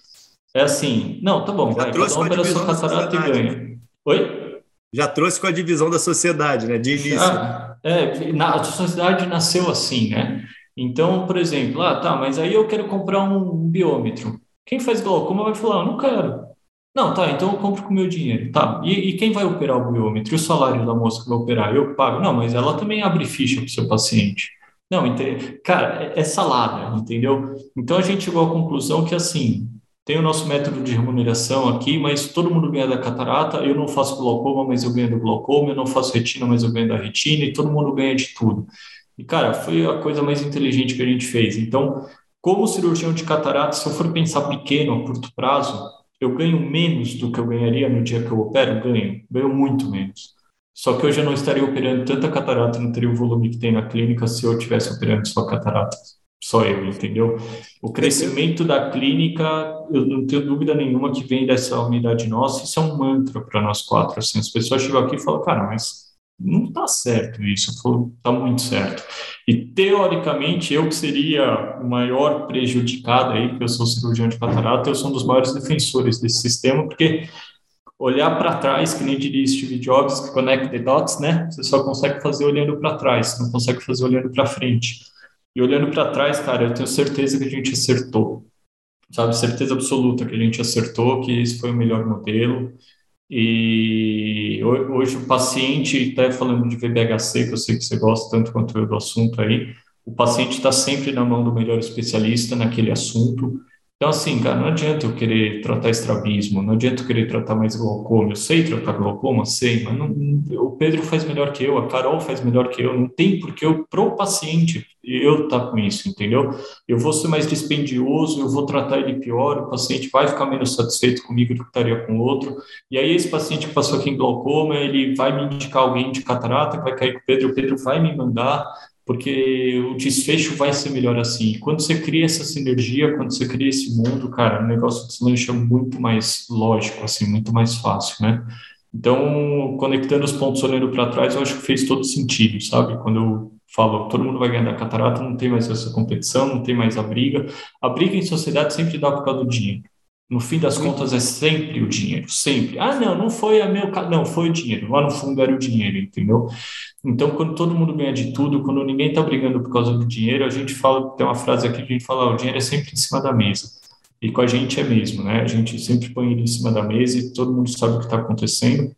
É assim, não, tá bom, Já vai, cada um opera sua catarata e ganha. Oi? Já trouxe com a divisão da sociedade, né? De início. Ah, é, na, a sociedade nasceu assim, né? Então, por exemplo, ah, tá, mas aí eu quero comprar um biômetro. Quem faz glaucoma vai falar, não quero. Não, tá, então eu compro com o meu dinheiro. Tá, e, e, quem vai operar o biômetro? E o salário da moça que vai operar? Eu pago? Não, mas ela também abre ficha para o seu paciente. Não, cara, é, é salada, entendeu? Então a gente chegou à conclusão que, assim, tem o nosso método de remuneração aqui, mas todo mundo ganha da catarata. Eu não faço glaucoma, mas eu ganho do glaucoma. Eu não faço retina, mas eu ganho da retina. E todo mundo ganha de tudo. E, cara, foi a coisa mais inteligente que a gente fez. Então, como cirurgião de catarata, se eu for pensar pequeno, a curto prazo, eu ganho menos do que eu ganharia no dia que eu opero? Ganho, ganho muito menos. Só que hoje eu não estaria operando tanta catarata, não teria o volume que tem na clínica se eu estivesse operando só catarata. Só eu, entendeu? O crescimento da clínica, eu não tenho dúvida nenhuma que vem dessa unidade nossa. Isso é um mantra para nós quatro. Assim, as pessoas chegam aqui e falam, cara, mas não está certo isso, está muito certo. E teoricamente, eu que seria o maior prejudicado aí, que eu sou cirurgião de catarata, eu sou um dos maiores defensores desse sistema, porque olhar para trás, que nem diria Steve Jobs, que connect the dots, né? Você só consegue fazer olhando para trás, não consegue fazer olhando para frente. E olhando para trás, cara, eu tenho certeza que a gente acertou. Sabe, certeza absoluta que a gente acertou, que esse foi o melhor modelo e hoje o paciente, até falando de VBHC, que eu sei que você gosta tanto quanto eu do assunto aí, o paciente está sempre na mão do melhor especialista naquele assunto. Então, assim, cara, não adianta eu querer tratar estrabismo, não adianta eu querer tratar mais glaucoma. Eu sei tratar glaucoma, sei, mas não, o Pedro faz melhor que eu, a Carol faz melhor que eu. Não tem porque eu, pro paciente, eu estar tá com isso, entendeu? Eu vou ser mais dispendioso, eu vou tratar ele pior, o paciente vai ficar menos satisfeito comigo do que estaria com o outro. E aí, esse paciente que passou aqui em glaucoma, ele vai me indicar alguém de catarata, que vai cair com o Pedro, o Pedro vai me mandar porque o desfecho vai ser melhor assim. Quando você cria essa sinergia, quando você cria esse mundo, cara, o negócio deslancha muito mais lógico, assim, muito mais fácil, né? Então, conectando os pontos olhando para trás, eu acho que fez todo sentido, sabe? Quando eu falo todo mundo vai ganhar da catarata, não tem mais essa competição, não tem mais a briga. A briga em sociedade sempre dá por causa do dinheiro. No fim das contas, é sempre o dinheiro, sempre. Ah, não, não foi a meu. Não, foi o dinheiro. Lá no fundo era o dinheiro, entendeu? Então, quando todo mundo ganha de tudo, quando ninguém está brigando por causa do dinheiro, a gente fala, tem uma frase aqui que a gente fala, o dinheiro é sempre em cima da mesa. E com a gente é mesmo, né? A gente sempre põe ele em cima da mesa e todo mundo sabe o que está acontecendo.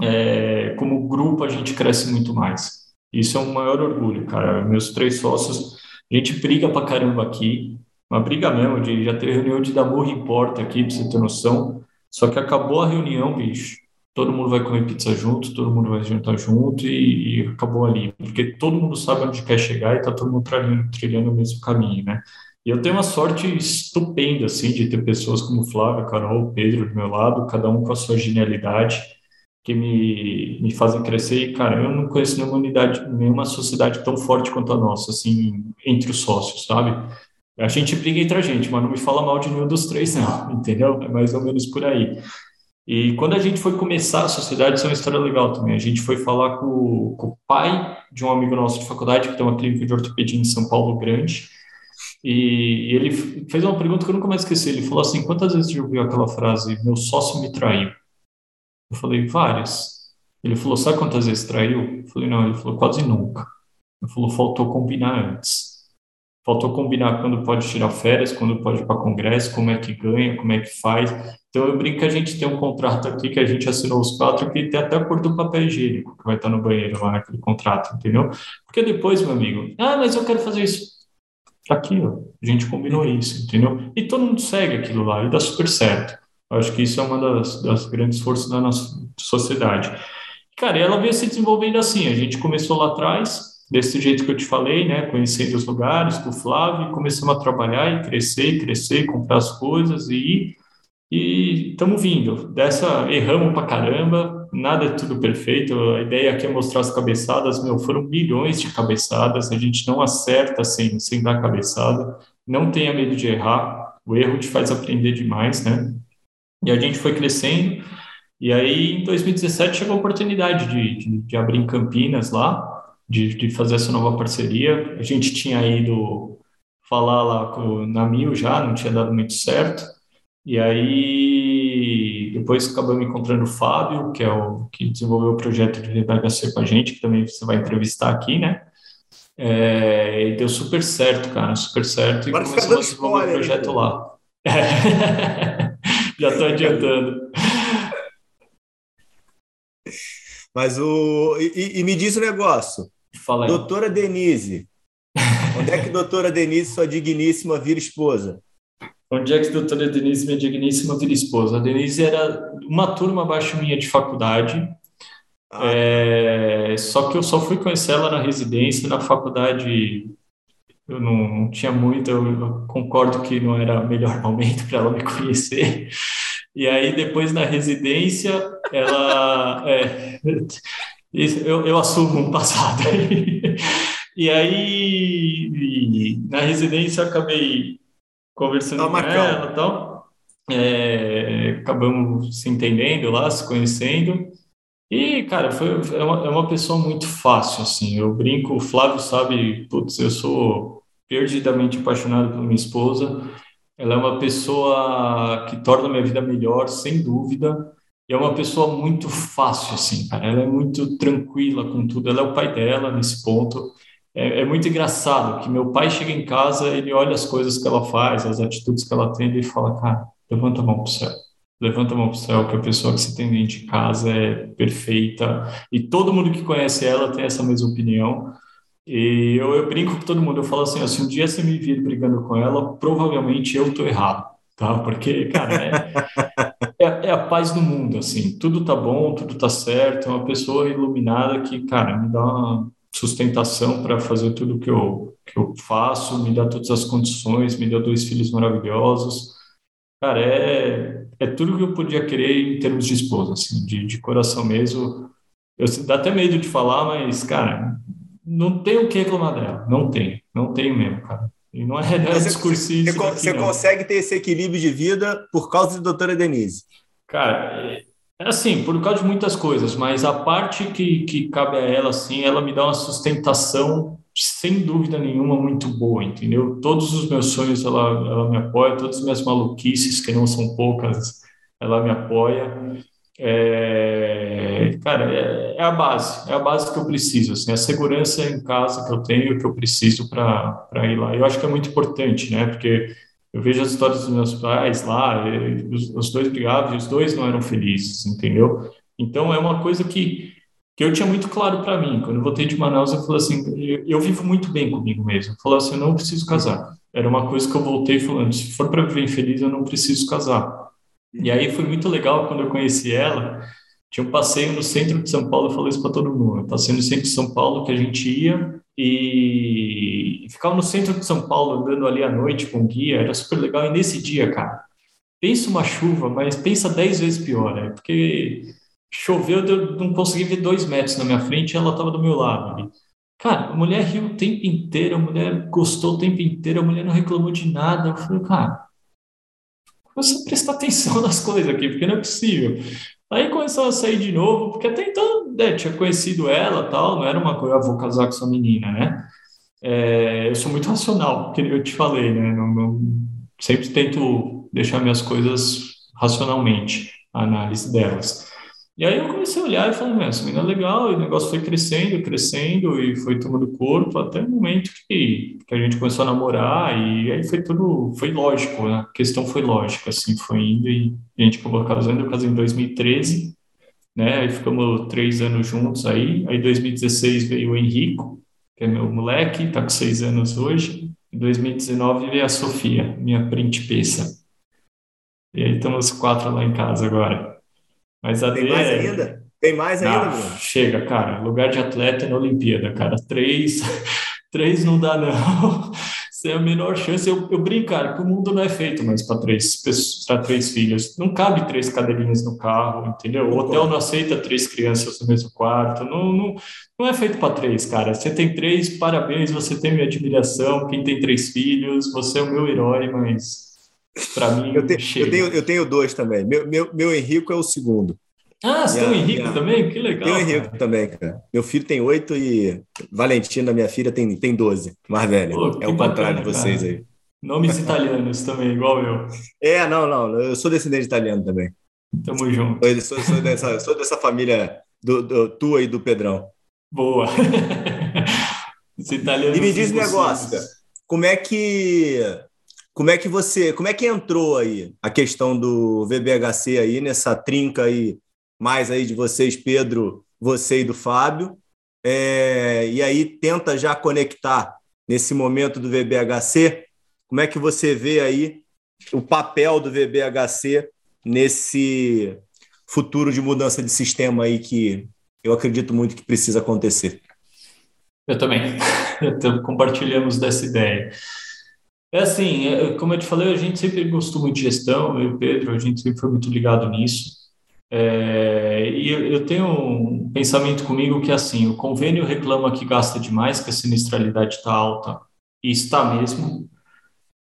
É, como grupo, a gente cresce muito mais. Isso é um maior orgulho, cara. Meus três sócios, a gente briga pra caramba aqui, uma briga mesmo, de já ter reunião de dar morro em porta aqui, pra você ter noção. Só que acabou a reunião, bicho. Todo mundo vai comer pizza junto, todo mundo vai jantar junto e, e acabou ali. Porque todo mundo sabe onde quer chegar e tá todo mundo trilhando, trilhando o mesmo caminho, né? E eu tenho uma sorte estupenda, assim, de ter pessoas como Flávio, Carol, Pedro do meu lado, cada um com a sua genialidade, que me, me fazem crescer. E, cara, eu não conheço nenhuma unidade, nenhuma sociedade tão forte quanto a nossa, assim, entre os sócios, sabe? A gente briga entre a gente, mas não me fala mal de nenhum dos três, não, entendeu? É mais ou menos por aí. E quando a gente foi começar a sociedade, isso é uma história legal também. A gente foi falar com, com o pai de um amigo nosso de faculdade, que tem uma clínica de ortopedia em São Paulo grande, e ele fez uma pergunta que eu nunca mais esqueci. Ele falou assim: quantas vezes você ouviu aquela frase, meu sócio me traiu? Eu falei, várias. Ele falou, sabe quantas vezes traiu? Eu falei, não. Ele falou, quase nunca. Ele falou, faltou combinar antes. Faltou combinar quando pode tirar férias, quando pode ir para congresso, como é que ganha, como é que faz. Então eu brinco que a gente tem um contrato aqui que a gente assinou os quatro que tem até a cor do papel higiênico que vai estar no banheiro lá naquele contrato, entendeu? Porque depois, meu amigo, ah, mas eu quero fazer isso. Tá aqui, ó, a gente combinou isso, entendeu? E todo mundo segue aquilo lá e dá super certo. Eu acho que isso é uma das, das grandes forças da nossa sociedade. Cara, ela veio se desenvolvendo assim. A gente começou lá atrás, desse jeito que eu te falei, né, conhecendo os lugares com o Flávio, começamos a trabalhar e crescer, crescer, comprar as coisas e e estamos vindo. Dessa erramos pra caramba, nada é tudo perfeito. A ideia aqui é mostrar as cabeçadas, meu, foram milhões de cabeçadas, a gente não acerta sem, sem dar cabeçada. Não tenha medo de errar, o erro te faz aprender demais, né? E a gente foi crescendo, e aí em 2017 chegou a oportunidade de, de, de abrir em Campinas lá, de, de fazer essa nova parceria. A gente tinha ido falar lá com, na Mil já, não tinha dado muito certo. E aí, depois acabamos encontrando o Fábio, que é o que desenvolveu o projeto de VHC com a gente, que também você vai entrevistar aqui, né? É, e deu super certo, cara, super certo. E começamos a desenvolver o projeto lá. É. Já estou adiantando. Mas o. E, e, me diz o um negócio. Fala aí. Doutora Denise. Onde é que doutora Denise, sua digníssima, vira esposa? Onde é que doutora Denise, minha digníssima, vira esposa? A Denise era uma turma abaixo minha de faculdade, ah. é, só que eu só fui conhecer ela na residência, na faculdade eu não, não tinha muito, eu concordo que não era o melhor momento para ela me conhecer. E aí, depois na residência, ela. É, eu, eu assumo um passado. e aí, na residência, acabei conversando com ela e tal. É, acabamos se entendendo lá, se conhecendo. E, cara, foi, é, uma, é uma pessoa muito fácil, assim. Eu brinco, o Flávio sabe, putz, eu sou perdidamente apaixonado pela minha esposa. Ela é uma pessoa que torna a minha vida melhor, sem dúvida. E é uma pessoa muito fácil, assim, cara. Ela é muito tranquila com tudo. Ela é o pai dela nesse ponto é, é, muito engraçado que meu pai chega em casa, ele olha as coisas que ela faz, as atitudes que ela tem, e fala, cara, levanta a mão pro céu. Levanta a mão pro céu, que a pessoa que você tem dentro de casa é perfeita. E todo mundo que conhece ela tem essa mesma opinião. E eu, eu brinco com todo mundo, eu falo assim, ó, se um dia você me vir brigando com ela, provavelmente eu tô errado, tá? Porque, cara, é, é, é, a paz do mundo, assim, tudo tá bom, tudo tá certo, é uma pessoa iluminada que, cara, me dá uma, sustentação para fazer tudo que eu, que eu faço, me dá todas as condições, me deu dois filhos maravilhosos. Cara, é, é tudo que eu podia querer em termos de esposa, assim, de, de coração mesmo. Eu dá até medo de falar, mas, cara, não tem o que reclamar dela. Não tem, não tem mesmo, cara. E não é, não é discursivo. Você, você consegue ter esse equilíbrio de vida por causa da doutora Denise? Cara, é assim, por causa de muitas coisas, mas a parte que, que cabe a ela, assim, ela me dá uma sustentação, sem dúvida nenhuma, muito boa, entendeu? Todos os meus sonhos ela, ela me apoia, todas as minhas maluquices, que não são poucas, ela me apoia. É, cara, é, é, a base, é a base que eu preciso, assim, a segurança em casa que eu tenho, que eu preciso para ir lá. Eu acho que é muito importante, né? Porque eu vejo as histórias dos meus pais lá, os, os dois brigavam e os dois não eram felizes, entendeu? Então é uma coisa que, que eu tinha muito claro para mim. Quando eu voltei de Manaus, eu falei assim: eu, eu vivo muito bem comigo mesmo. Eu falei assim: eu não preciso casar. Era uma coisa que eu voltei falando: se for para viver infeliz, eu não preciso casar. E aí foi muito legal quando eu conheci ela. Tinha um passeio no centro de São Paulo, eu falei isso para todo mundo. Passeio no centro de São Paulo que a gente ia e ficava no centro de São Paulo andando ali à noite com guia, era super legal. E nesse dia, cara, pensa uma chuva, mas pensa dez vezes pior, né? Porque choveu, eu não consegui ver dois metros na minha frente e ela estava do meu lado ali. Cara, a mulher riu o tempo inteiro, a mulher gostou o tempo inteiro, a mulher não reclamou de nada. Eu falei, cara, a prestar atenção nas coisas aqui, porque não é possível. Aí começou a sair de novo, porque até então né, tinha conhecido ela tal, não era uma coisa, ah, vou casar com essa menina, né? É, eu sou muito racional, porque eu te falei, né? Não, não, sempre tento deixar minhas coisas racionalmente, a análise delas. E aí eu comecei a olhar e falei, essa menina é legal, e o negócio foi crescendo, crescendo, e foi tomando corpo, até o momento que, que a gente começou a namorar, e aí foi tudo, foi lógico, né? A questão foi lógica, assim, foi indo, e a gente acabou casando, eu casei em 2013, né? Aí ficamos três anos juntos aí, aí em 2016 veio o Henrico, que é meu moleque, tá com seis anos hoje, em 2019 veio a Sofia, minha principessa. E aí estamos quatro lá em casa agora. Mas a Tem mais é... ainda? Tem mais ainda, Bruno? Chega, cara. Lugar de atleta na Olimpíada, cara. Três, três não dá, não. sem a menor chance. Eu, eu brincar que o mundo não é feito mais para três, para três filhos. Não cabe três cadeirinhas no carro, entendeu? O hotel não aceita três crianças no mesmo quarto. Não, não, não é feito para três, cara. Você tem três, parabéns, você tem minha admiração. Quem tem três filhos, você é o meu herói, mas para mim. Eu, te, eu, tenho, eu tenho dois também. Meu, meu, meu Henrico é o segundo. Ah, você tem o Henrique minha... também? Que legal. Tem o Henrique também, cara. Meu filho tem oito e Valentina, minha filha, tem, tem doze, mais velha. Pô, é o contrário de vocês cara. aí. Nomes italianos também, igual eu. É, não, não. Eu sou descendente italiano também. Tamo junto. Eu sou, sou, dessa, sou dessa família do, do, tua e do Pedrão. Boa. Os italianos e me diz um negócio, cara. Como é que como é que você, como é que entrou aí a questão do VBHC aí nessa trinca aí mais aí de vocês, Pedro, você e do Fábio, é, e aí tenta já conectar nesse momento do VBHC. Como é que você vê aí o papel do VBHC nesse futuro de mudança de sistema aí que eu acredito muito que precisa acontecer? Eu também. Compartilhamos dessa ideia. É assim, é, como eu te falei, a gente sempre gostou muito de gestão, eu e o Pedro, a gente sempre foi muito ligado nisso. É, e eu tenho um pensamento comigo que, assim, o convênio reclama que gasta demais, que a sinistralidade está alta, e está mesmo.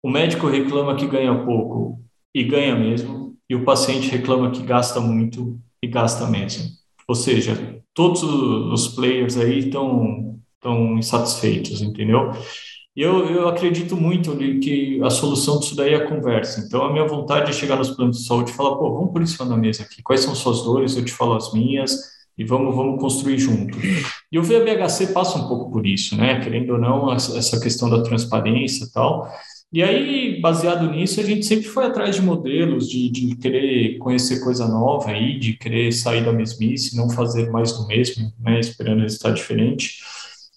O médico reclama que ganha pouco, e ganha mesmo. E o paciente reclama que gasta muito, e gasta mesmo. Ou seja, todos os players aí estão insatisfeitos, entendeu? E eu, eu acredito muito que a solução disso daí é a conversa. Então, a minha vontade é chegar nos planos de saúde e falar, pô, vamos por isso na mesa aqui. Quais são suas dores? Eu te falo as minhas e vamos, vamos construir junto. E o VBHC passa um pouco por isso, né? Querendo ou não, essa questão da transparência e tal. E aí, baseado nisso, a gente sempre foi atrás de modelos, de, de querer conhecer coisa nova aí, de querer sair da mesmice, não fazer mais do mesmo, né? Esperando resultado diferente.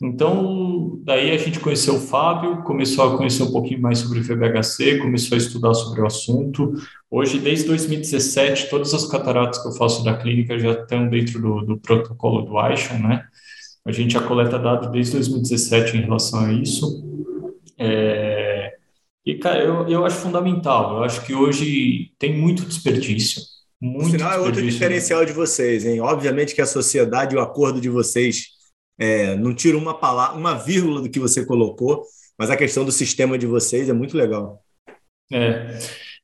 Então, daí a gente conheceu o Fábio, começou a conhecer um pouquinho mais sobre o VBHC, começou a estudar sobre o assunto. Hoje, desde 2017, todas as cataratas que eu faço da clínica já estão dentro do, do protocolo do ISHON, né? A gente já coleta dados desde 2017 em relação a isso. É... E, cara, eu, eu acho fundamental. Eu acho que hoje tem muito desperdício. Muito no final, é outro diferencial de vocês, hein? Obviamente que a sociedade, o acordo de vocês é, não tiro uma palavra, uma vírgula do que você colocou, mas a questão do sistema de vocês é muito legal. É,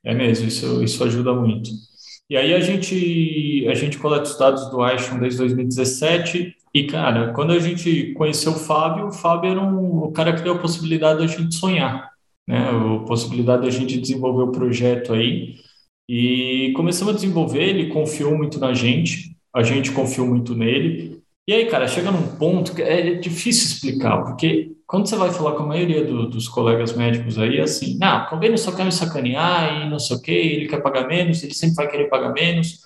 é mesmo, isso, isso ajuda muito. E aí a gente, a gente coleta os dados do Aishon desde 2017 e, cara, quando a gente conheceu o Fábio, o Fábio era um, o cara que deu a possibilidade da gente sonhar, né? A possibilidade da gente desenvolver o projeto aí e começamos a desenvolver, ele confiou muito na gente, a gente confiou muito nele e aí, cara, chega num ponto que é difícil explicar, porque quando você vai falar com a maioria do, dos colegas médicos aí, é assim, não, o convênio só quer me sacanear e não sei o quê, ele quer pagar menos, ele sempre vai querer pagar menos.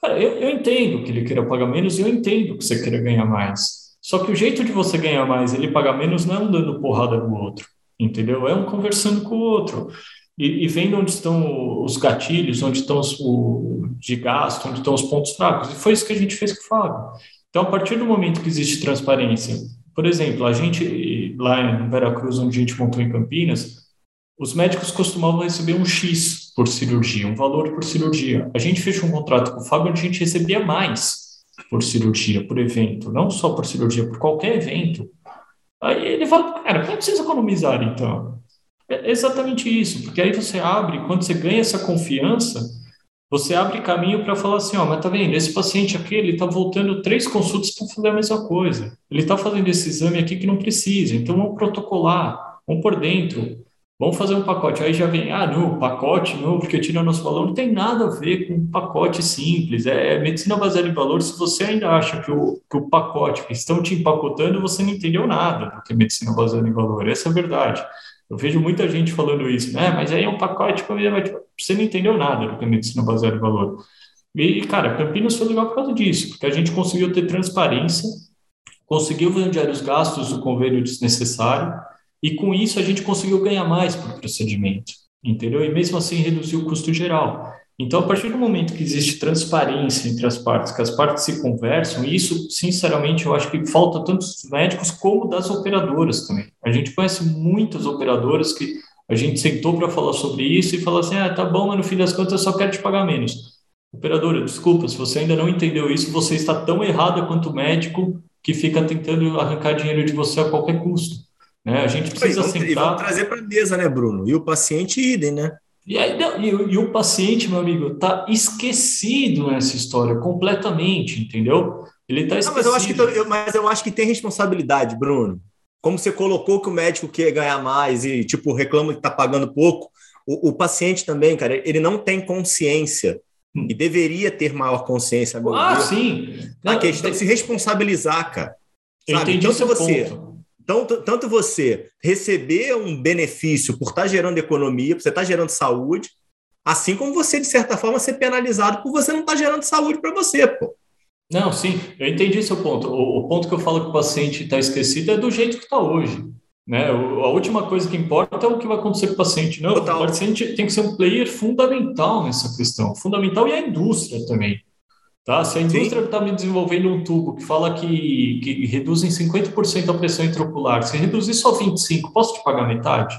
Cara, eu, eu entendo que ele queira pagar menos e eu entendo que você queira ganhar mais. Só que o jeito de você ganhar mais ele pagar menos não é um dando porrada no outro, entendeu? É um conversando com o outro. E, e vendo onde estão os gatilhos, onde estão os o, de gasto, onde estão os pontos fracos. E foi isso que a gente fez com o Fábio. Então, a partir do momento que existe transparência, por exemplo, a gente lá em Veracruz, onde a gente montou em Campinas, os médicos costumavam receber um X por cirurgia, um valor por cirurgia. A gente fechou um contrato com o Fábio onde a gente recebia mais por cirurgia, por evento, não só por cirurgia, por qualquer evento. Aí ele fala, cara, como vocês economizar então? É exatamente isso, porque aí você abre, quando você ganha essa confiança, você abre caminho para falar assim, ó, mas tá vendo, esse paciente aqui, ele tá voltando três consultas para fazer a mesma coisa. Ele está fazendo esse exame aqui que não precisa, então vamos protocolar, vamos por dentro, vamos fazer um pacote. Aí já vem, ah, não, pacote não, porque tira nosso valor. Não tem nada a ver com um pacote simples, é, é medicina baseada em valor. Se você ainda acha que o, que o pacote que estão te empacotando, você não entendeu nada do que é medicina baseada em valor. Essa é a verdade. Eu vejo muita gente falando isso, né? Mas aí é um pacote, você não entendeu nada do que é medicina baseada em valor. E, cara, Campinas foi legal por causa disso, porque a gente conseguiu ter transparência, conseguiu vender os gastos do convênio desnecessário, e com isso a gente conseguiu ganhar mais por procedimento, entendeu? E mesmo assim reduziu o custo geral. Então, a partir do momento que existe transparência entre as partes, que as partes se conversam, e isso, sinceramente, eu acho que falta tanto dos médicos como das operadoras também. A gente conhece muitas operadoras que a gente sentou para falar sobre isso e falou assim: ah, tá bom, mas no fim das contas eu só quero te pagar menos. Operadora, desculpa, se você ainda não entendeu isso, você está tão errada quanto o médico que fica tentando arrancar dinheiro de você a qualquer custo. Né? A gente precisa e vamos, sentar... E vamos trazer para a mesa, né, Bruno? E o paciente idem, né? E, aí, e, e, o paciente, meu amigo, está esquecido nessa história completamente, entendeu? Ele está esquecido. Não, mas, eu acho que, eu, mas eu acho que tem responsabilidade, Bruno. Como você colocou que o médico quer ganhar mais e, tipo, reclama que está pagando pouco, o, o, paciente também, cara, ele não tem consciência hum. e deveria ter maior consciência. Ah, sim. A questão de se responsabilizar, cara. Eu Sabe? entendi então, você, ponto. Então, tanto você receber um benefício por estar tá gerando economia, por você estar tá gerando saúde, assim como você, de certa forma, ser penalizado por você não estar tá gerando saúde para você, pô. Não, sim, eu entendi seu ponto. O, o ponto que eu falo que o paciente está esquecido é do jeito que está hoje. Né? O, a última coisa que importa é o que vai acontecer com o paciente. Não, Total. o paciente tem que ser um player fundamental nessa questão. Fundamental e a indústria também. Tá? Se a indústria está me desenvolvendo um tubo que fala que, que reduz em 50% a pressão intraocular, se reduzir só 25%, posso te pagar metade?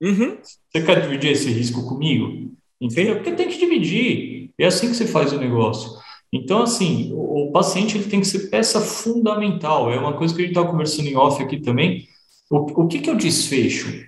Uhum. Você quer dividir esse risco comigo? Entendeu? Porque tem que dividir. É assim que você faz o negócio. Então, assim, o, o paciente ele tem que ser peça fundamental. É uma coisa que a gente estava conversando em off aqui também. O, o que, que é o desfecho?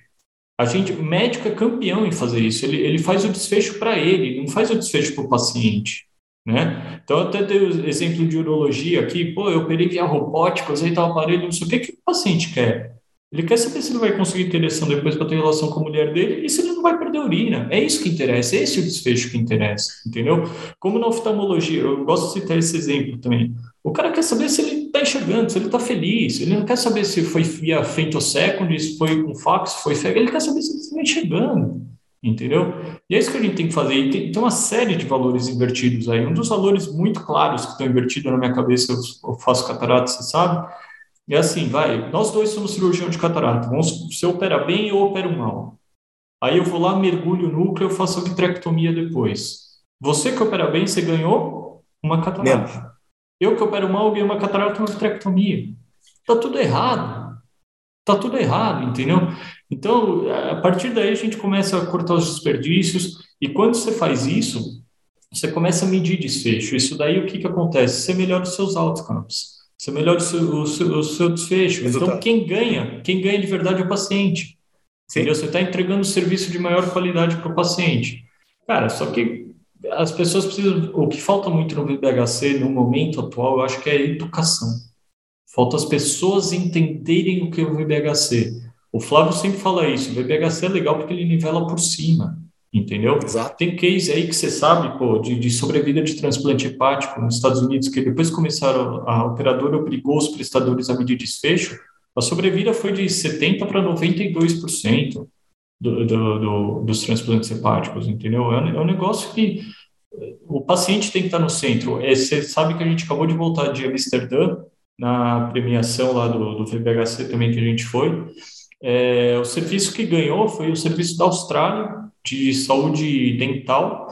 A gente, o médico é campeão em fazer isso. Ele, ele faz o desfecho para ele, não faz o desfecho para o paciente. Né? Então, até dei o exemplo de urologia aqui, pô, eu operei via robótica, usei tal aparelho, não sei o que, que o paciente quer. Ele quer saber se ele vai conseguir ter ereção depois para ter relação com a mulher dele e se ele não vai perder urina. É isso que interessa, é esse o desfecho que interessa, entendeu? Como na oftalmologia, eu gosto de citar esse exemplo também. O cara quer saber se ele está enxergando, se ele está feliz, ele não quer saber se foi via femtosecond, se foi com fax, se foi fega, ele quer saber se ele está enxergando entendeu? E é isso que a gente tem que fazer. E tem, tem, uma série de valores invertidos aí. Um dos valores muito claros que estão invertidos na minha cabeça, eu, eu faço catarata, você sabe? É assim, vai, nós dois somos cirurgião de catarata. Vamos, você opera bem ou opera mal. Aí eu vou lá, mergulho o núcleo, eu faço a vitrectomia depois. Você que opera bem, você ganhou uma catarata. Eu que opero mal, ganhei uma catarata e uma vitrectomia. Tá tudo errado. Tá tudo errado, entendeu? Então, a partir daí a gente começa a cortar os desperdícios e quando você faz isso, você começa a medir desfecho. Isso daí o que, que acontece? Você melhora os seus outcomes, você melhora o seu, o seu, o seu desfecho. Então, Resultado. Então, quem ganha, quem ganha de verdade é o paciente. Entendeu? Você está entregando um serviço de maior qualidade para o paciente. Cara, só que as pessoas precisam. O que falta muito no VBHC no momento atual, eu acho que é a educação. Falta as pessoas entenderem o que é o VBHC. O Flávio sempre fala isso, o VBHC é legal porque ele nivela por cima, entendeu? Exato. Tem case aí que você sabe, pô, de, de sobrevida de transplante hepático nos Estados Unidos, que depois começaram, a operadora obrigou os prestadores a medir desfecho, a sobrevida foi de 70% para 92% do, do, do, dos transplantes hepáticos, entendeu? É um, é um negócio que o paciente tem que estar no centro. É, você sabe que a gente acabou de voltar de Amsterdã, na premiação lá do, do VBHC também que a gente foi, é, o serviço que ganhou foi o serviço da Austrália de saúde dental,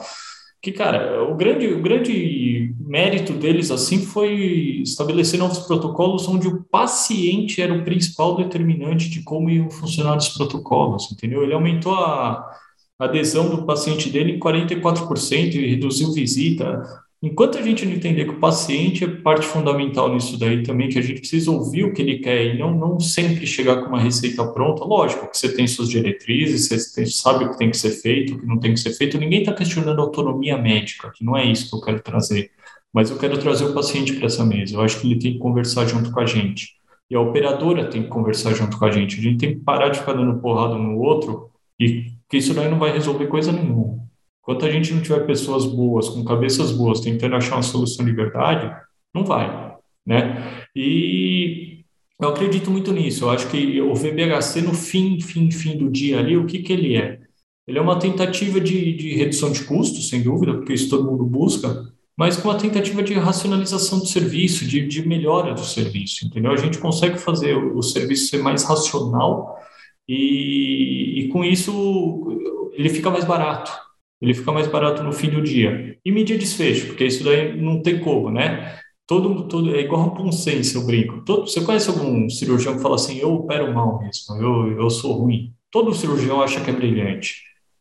que, cara, o grande, o grande mérito deles, assim, foi estabelecer novos protocolos onde o paciente era o principal determinante de como iam funcionar os protocolos, entendeu? Ele aumentou a adesão do paciente dele em 44% e reduziu visita, Enquanto a gente não entender que o paciente é parte fundamental nisso daí também, que a gente precisa ouvir o que ele quer e não, não sempre chegar com uma receita pronta, lógico que você tem suas diretrizes, você tem, sabe o que tem que ser feito, o que não tem que ser feito, ninguém está questionando a autonomia médica, que não é isso que eu quero trazer, mas eu quero trazer o paciente para essa mesa, eu acho que ele tem que conversar junto com a gente, e a operadora tem que conversar junto com a gente, a gente tem que parar de ficar dando porrada no outro, e que isso daí não vai resolver coisa nenhuma. Enquanto a gente não tiver pessoas boas, com cabeças boas, tentando achar uma solução de verdade, não vai, né? E eu acredito muito nisso. Eu acho que o VBHC, no fim, fim, fim do dia ali, o que, que ele é? Ele é uma tentativa de, de redução de custos, sem dúvida, porque isso todo mundo busca, mas com uma tentativa de racionalização do serviço, de, de melhora do serviço, entendeu? A gente consegue fazer o, o serviço ser mais racional e, e com isso ele fica mais barato, ele fica mais barato no fim do dia. E medir desfecho, porque isso daí não tem como, né? Todo, todo, é igual a bom senso, eu brinco. Todo, você conhece algum cirurgião que fala assim, eu opero mal mesmo, eu, eu sou ruim? Todo cirurgião acha que é brilhante.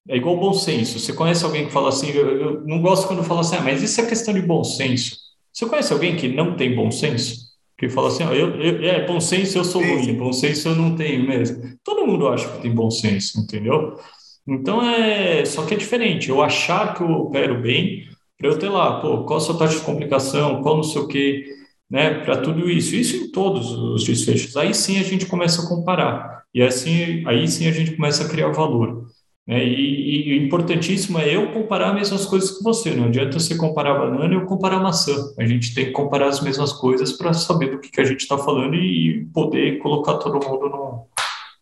É igual bom senso. Você conhece alguém que fala assim, eu, eu não gosto quando fala assim, ah, mas isso é questão de bom senso. Você conhece alguém que não tem bom senso? Que fala assim, ó, eu, eu, é, bom senso eu sou ruim, bom senso eu não tenho mesmo. Todo mundo acha que tem bom senso, entendeu? Então é. Só que é diferente. Eu achar que eu opero bem, para eu ter lá, pô, qual a sua taxa de complicação, qual não sei o quê, né? Para tudo isso. Isso em todos os desfechos. Aí sim a gente começa a comparar. E assim, aí sim a gente começa a criar valor. Né? E, e, importantíssimo é eu comparar as mesmas coisas que você. Não adianta você comparar banana e eu comparar maçã. A gente tem que comparar as mesmas coisas para saber do que, que a gente está falando e poder colocar todo mundo no,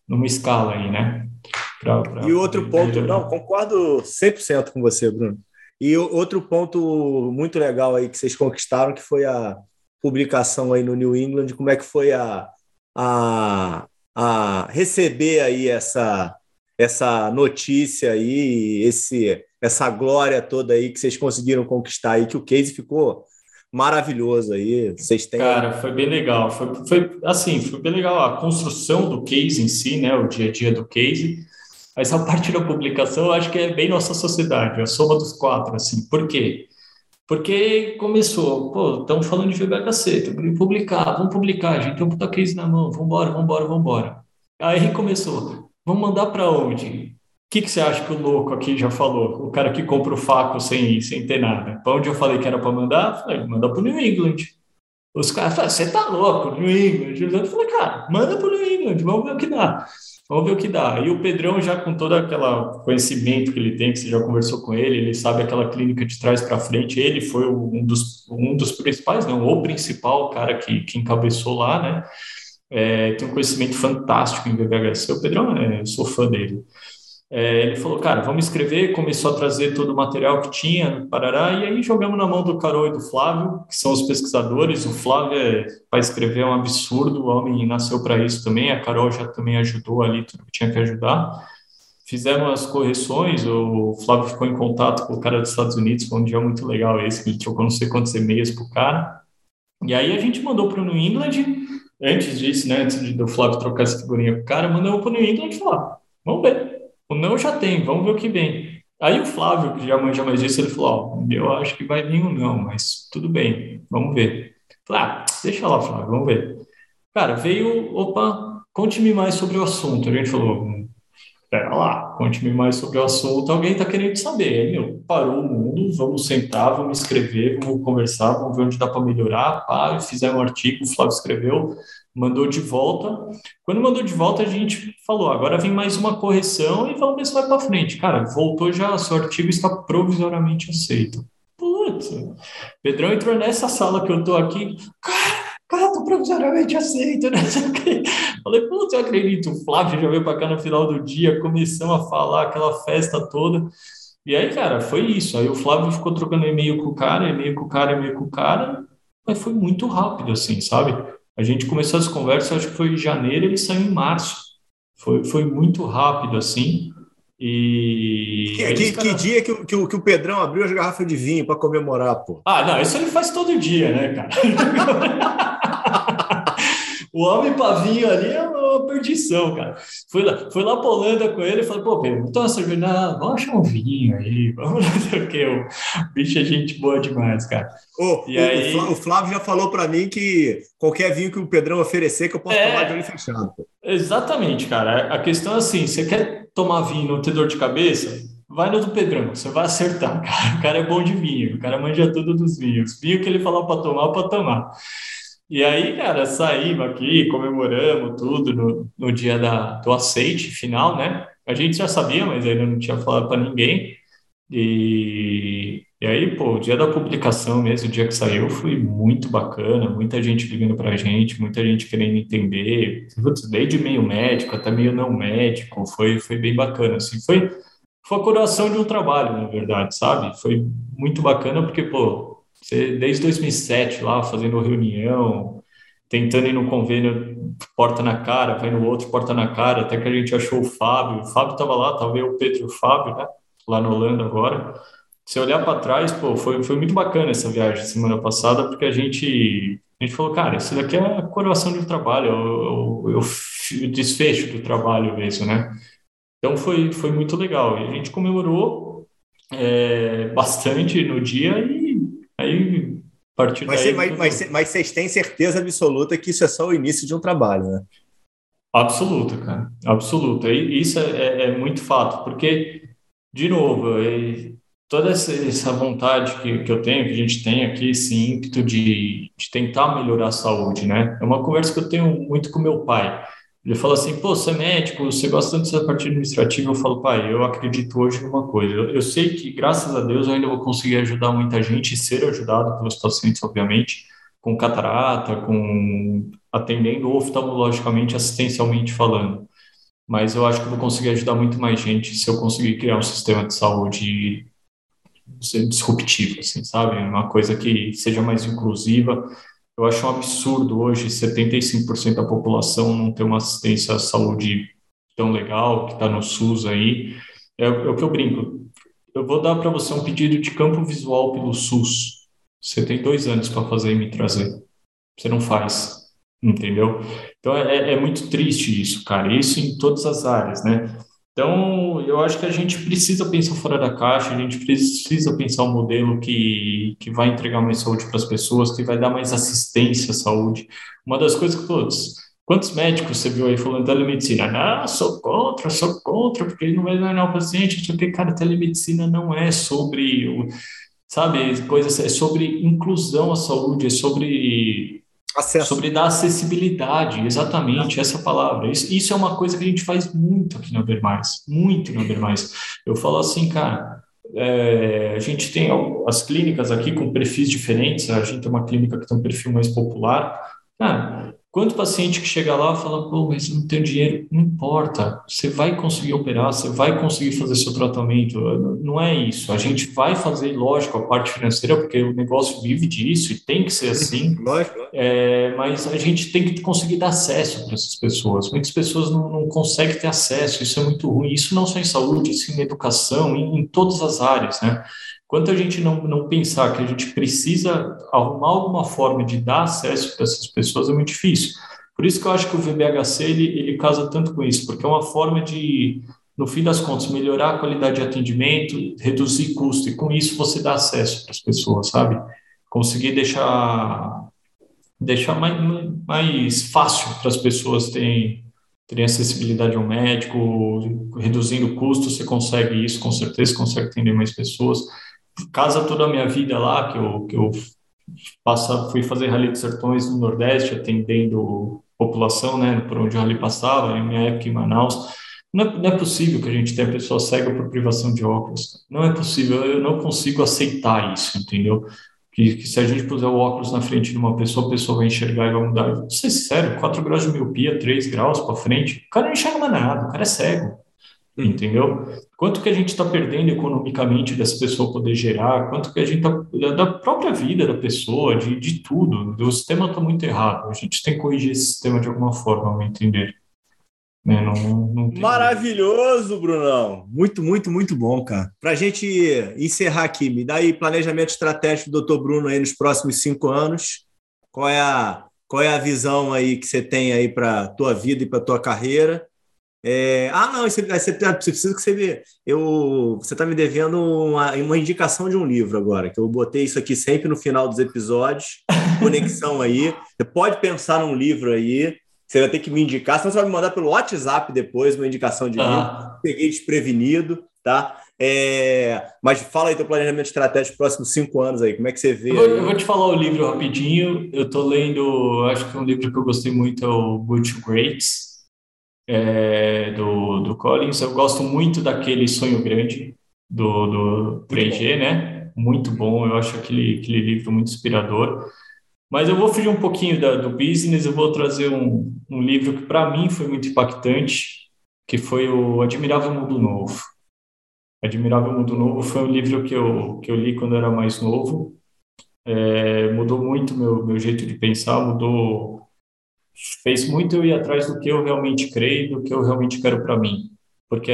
numa escala aí, né? Pra, pra e outro ponto, não, concordo 100% com você, Bruno. E outro ponto muito legal aí que vocês conquistaram, que foi a publicação aí no New England, como é que foi a, a, a receber aí essa, essa notícia aí, esse, essa glória toda aí que vocês conseguiram conquistar aí, que o case ficou maravilhoso aí. Vocês têm. Cara, foi bem legal. Foi, foi assim, foi bem legal a construção do case em si, né? O dia a dia do case. Essa parte da publicação eu acho que é bem nossa sociedade, a soma dos quatro, assim. Por quê? Porque começou, pô, estamos falando de VBHC, que publicar, vamos publicar, a gente tem um puta case na mão, vamos embora, vamos embora, vamos embora. Aí começou, vamos mandar para onde? Que, que você acha que o louco aqui já falou? O cara que compra o faco sem, sem ter nada. Para onde eu falei que era para mandar? Falei, manda para o New England. Os caras falaram, você tá louco, New England. Eu falei, cara, manda para o New England, vamos ver o que dá. Vamos ver o que dá. E o Pedrão, já com todo aquele conhecimento que ele tem, que você já conversou com ele, ele sabe aquela clínica de trás para frente. Ele foi um dos, um dos principais, não, o principal cara que, que encabeçou lá, né? É, tem um conhecimento fantástico em VVHS. O Pedrão, é, eu sou fã dele. É, ele falou, cara, vamos escrever, começou a trazer todo o material que tinha, parará, e aí jogamos na mão do Carol e do Flávio, que são os pesquisadores. O Flávio, é, para escrever, é um absurdo, o homem nasceu para isso também, a Carol já também ajudou ali tudo que tinha que ajudar. Fizeram as correções, o Flávio ficou em contato com o cara dos Estados Unidos, foi um dia muito legal esse, que ele trocou não sei quantos e-mails para o cara. E aí a gente mandou para o New England, antes disso, né, antes do Flávio trocar essa figurinha com o cara, mandou para o New England e falou, vamos ver o não já tem, vamos ver o que vem. Aí o Flávio, que já manja mais disso, ele falou: Ó, eu acho que vai vir um não, mas tudo bem, vamos ver. Falei, ah, deixa lá, Flávio, vamos ver. Cara, veio, opa, conte-me mais sobre o assunto. A gente falou: pera lá, conte-me mais sobre o assunto, alguém está querendo saber. Meu, parou o mundo, vamos sentar, vamos escrever, vamos conversar, vamos ver onde dá para melhorar. Pá, fizeram um artigo, o Flávio escreveu, mandou de volta. Quando mandou de volta, a gente falou: agora vem mais uma correção e vamos ver se vai para frente. Cara, voltou já, seu artigo está provisoriamente aceito. Putz, Pedrão entrou nessa sala que eu tô aqui. Cara, cara, tô provisoriamente aceito, né? Falei, putz, eu acredito. O Flávio já veio para cá no final do dia, começamos a falar aquela festa toda. E aí, cara, foi isso. Aí o Flávio ficou trocando e-mail com o cara, e-mail com o cara, e-mail com o cara, mas foi muito rápido, assim, sabe? A gente começou as conversas, acho que foi em janeiro, ele saiu em março. Foi, foi muito rápido, assim. E. Que, que, que dia que o, que, o, que o Pedrão abriu as garrafas de vinho para comemorar, pô? Ah, não, isso ele faz todo dia, né, cara? o homem pavinho ali é uma perdição, cara. Fui lá, fui lá pra Holanda com ele e falei, pô, Pedro, então essa jornada, vamos achar um vinho aí, vamos não sei o que. O bicho é gente boa demais, cara. Oh, e o, aí... o Flávio já falou para mim que qualquer vinho que o Pedrão oferecer, que eu posso é... tomar de olho fechado. Exatamente, cara. A questão é assim: você quer tomar vinho no ter dor de cabeça? Vai no do Pedrão, você vai acertar, cara. O cara é bom de vinho, o cara manja tudo dos vinhos. Vinho que ele falou para tomar, para tomar. E aí, cara, saímos aqui, comemoramos tudo no, no dia da, do aceite final, né? A gente já sabia, mas ainda não tinha falado para ninguém. E, e aí, pô, o dia da publicação mesmo, o dia que saiu, foi muito bacana, muita gente ligando pra gente, muita gente querendo entender, desde meio médico até meio não médico, foi, foi bem bacana, assim, foi, foi a curação de um trabalho, na verdade, sabe? Foi muito bacana porque, pô, você, desde 2007 lá, fazendo reunião, tentando ir no convênio, porta na cara, vai no outro, porta na cara, até que a gente achou o Fábio. O Fábio estava lá, estava o Pedro e o Fábio, né? lá na Holanda agora. Se olhar para trás, pô, foi, foi muito bacana essa viagem semana passada, porque a gente, a gente falou, cara, isso daqui é a coroação de um trabalho, é o, é o, o desfecho do trabalho mesmo, né? Então foi, foi muito legal. E a gente comemorou é, bastante no dia e aí a partir mas, daí... Mas, mas, mas vocês têm certeza absoluta que isso é só o início de um trabalho, né? Absoluta, cara. Absoluta. E isso é, é, é muito fato, porque, de novo, é, toda essa, essa vontade que, que eu tenho, que a gente tem aqui, esse ímpeto de, de tentar melhorar a saúde, né? É uma conversa que eu tenho muito com meu pai. Ele fala assim, pô, você é médico, você gosta tanto dessa parte administrativa. Eu falo, pai, eu acredito hoje numa coisa. Eu, eu, sei que, graças a Deus, eu ainda vou conseguir ajudar muita gente e ser ajudado pelos pacientes, obviamente, com catarata, com atendendo oftalmologicamente, assistencialmente falando. Mas eu acho que vou conseguir ajudar muito mais gente se eu conseguir criar um sistema de saúde disruptivo, assim, sabe? Uma coisa que seja mais inclusiva eu acho um absurdo hoje 75% da população não ter uma assistência à saúde tão legal, que está no SUS aí. É, é, o que eu brinco. Eu vou dar para você um pedido de campo visual pelo SUS. Você tem dois anos para fazer e me trazer. Você não faz, entendeu? Então é, é muito triste isso, cara. Isso em todas as áreas, né? Então, eu acho que a gente precisa pensar fora da caixa, a gente precisa pensar um modelo que, que vai entregar mais saúde para as pessoas, que vai dar mais assistência à saúde. Uma das coisas que todos, quantos médicos você viu aí falando telemedicina? Ah, sou contra, sou contra, porque não vai ganhar o paciente, porque, cara, telemedicina não é sobre, sabe, coisas, é sobre inclusão à saúde, é sobre Acesso. Sobre dar acessibilidade, exatamente, essa palavra. Isso, isso, é uma coisa que a gente faz muito aqui na Bermais, muito na Bermais. Eu falo assim, cara, é, a gente tem as clínicas aqui com perfis diferentes, a gente tem uma clínica que tem um perfil mais popular. Cara, Quanto paciente que chega lá fala, pô, mas não tem dinheiro, não importa, você vai conseguir operar, você vai conseguir fazer seu tratamento, não é isso, a gente vai fazer, lógico, a parte financeira, porque o negócio vive disso e tem que ser assim, lógico. É, mas a gente tem que conseguir dar acesso para essas pessoas, muitas pessoas não, não, conseguem ter acesso, isso é muito ruim, isso não só em saúde, isso em educação, em, em todas as áreas, né? Quanto a gente não, não pensar que a gente precisa arrumar alguma forma de dar acesso para essas pessoas, é muito difícil. Por isso que eu acho que o VBHC ele, ele casa tanto com isso, porque é uma forma de, no fim das contas, melhorar a qualidade de atendimento, reduzir custo, e com isso você dá acesso para as pessoas, sabe? Conseguir deixar, deixar mais, mais fácil para as pessoas terem, terem acessibilidade ao médico, reduzindo o custo, você consegue isso, com certeza, consegue atender mais pessoas casa toda a minha vida lá, que eu, que eu passa, fui fazer Rally dos Sertões no Nordeste, atendendo população, né, por onde o rally passava, em minha época em Manaus. Não é, não é possível que a gente tenha pessoa cega por privação de óculos. Não é possível, eu não consigo aceitar isso, entendeu? Que, que, se a gente puser o óculos na frente de uma pessoa, a pessoa vai enxergar e vai mudar. Vou ser sério, 4 graus de miopia, 3 graus para frente, o cara não enxerga mais nada, o cara é cego. Uhum. entendeu? Quanto que a gente está perdendo economicamente dessa pessoa poder gerar, quanto que a gente está, da própria vida da pessoa, de, de tudo, o sistema está muito errado, a gente tem que corrigir esse sistema de alguma forma, ao meu entender. Né? Não, não Maravilhoso, Brunão. Muito, muito, muito bom, cara. Para a gente encerrar aqui, me dá aí planejamento estratégico do Dr. Bruno aí nos próximos cinco anos. Qual é a, qual é a visão aí que você tem aí para a tua vida e para a tua carreira? É, ah, não, você, você, você precisa que você vê. Eu, você está me devendo uma, uma indicação de um livro agora, que eu botei isso aqui sempre no final dos episódios. Conexão aí. Você pode pensar num livro aí. Você vai ter que me indicar, senão você vai me mandar pelo WhatsApp depois uma indicação de ah. livro. Peguei desprevenido, tá? É, mas fala aí teu planejamento estratégico para os próximos cinco anos aí, como é que você vê? Eu vou, eu vou, te falar o livro rapidinho. Eu estou lendo, acho que é um livro que eu gostei muito, é o Good to Greats é, do, do Collins. Eu gosto muito daquele Sonho Grande do, do 3G, né? Muito bom, eu acho aquele, aquele livro muito inspirador. Mas eu vou fugir um pouquinho da, do business, eu vou trazer um, um livro que para mim foi muito impactante, que foi o Admirável Mundo Novo. Admirável Mundo Novo foi um livro que eu, que eu li quando eu era mais novo. É, mudou muito meu, meu jeito de pensar, mudou fez muito eu ir atrás do que eu realmente creio, do que eu realmente quero para mim. porque,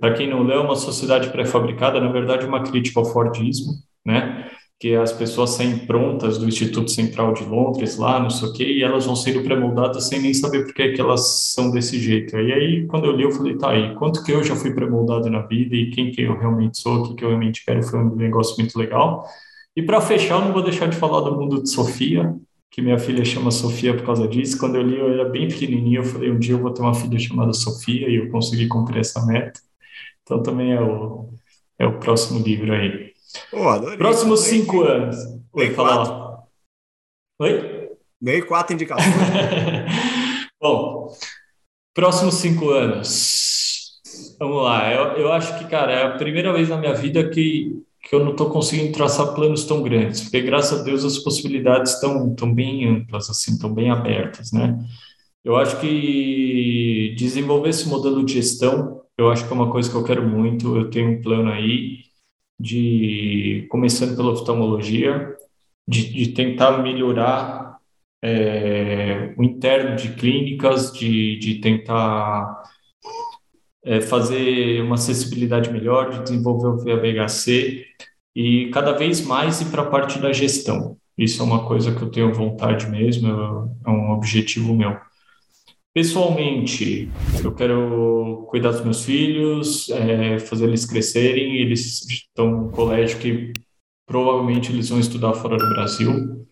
para quem não leu, uma sociedade pré-fabricada, na verdade, é uma crítica ao Fordismo, né? que as pessoas saem prontas do Instituto Central de Londres, lá, não sei o quê, e elas vão sendo pré-moldadas sem nem saber por que, que elas são desse jeito. E aí, quando eu li, eu falei, tá aí, quanto que eu já fui pré-moldado na vida e quem que eu realmente sou, o que, que eu realmente quero, foi um negócio muito legal. E para fechar, eu não vou deixar de falar do mundo de Sofia, que minha filha chama Sofia por causa disso. Quando eu li, eu era bem pequenininho, eu falei, um dia eu vou ter uma filha chamada Sofia, e eu consegui cumprir essa meta. Então também é o, é o próximo livro aí. Adorei. Próximos cinco anos. Oi, quatro. Oi? Ganhei quatro indicações. Bom, próximos cinco anos. Vamos lá. Eu, eu acho que, cara, é a primeira vez na minha vida que, que eu não estou conseguindo traçar planos tão grandes, porque graças a Deus as possibilidades estão tão bem amplas, assim, estão bem abertas, né? Eu acho que desenvolver esse modelo de gestão, eu acho que é uma coisa que eu quero muito. Eu tenho um plano aí de começando pela oftalmologia, de, de tentar melhorar é, o interno de clínicas, de, de tentar é, fazer uma acessibilidade melhor, de desenvolver o VHC e cada vez mais ir para a parte da gestão. Isso é uma coisa que eu tenho vontade mesmo, é um objetivo meu. Pessoalmente, eu quero cuidar dos meus filhos, é, fazer eles crescerem. Eles estão no colégio que provavelmente eles vão estudar fora do Brasil.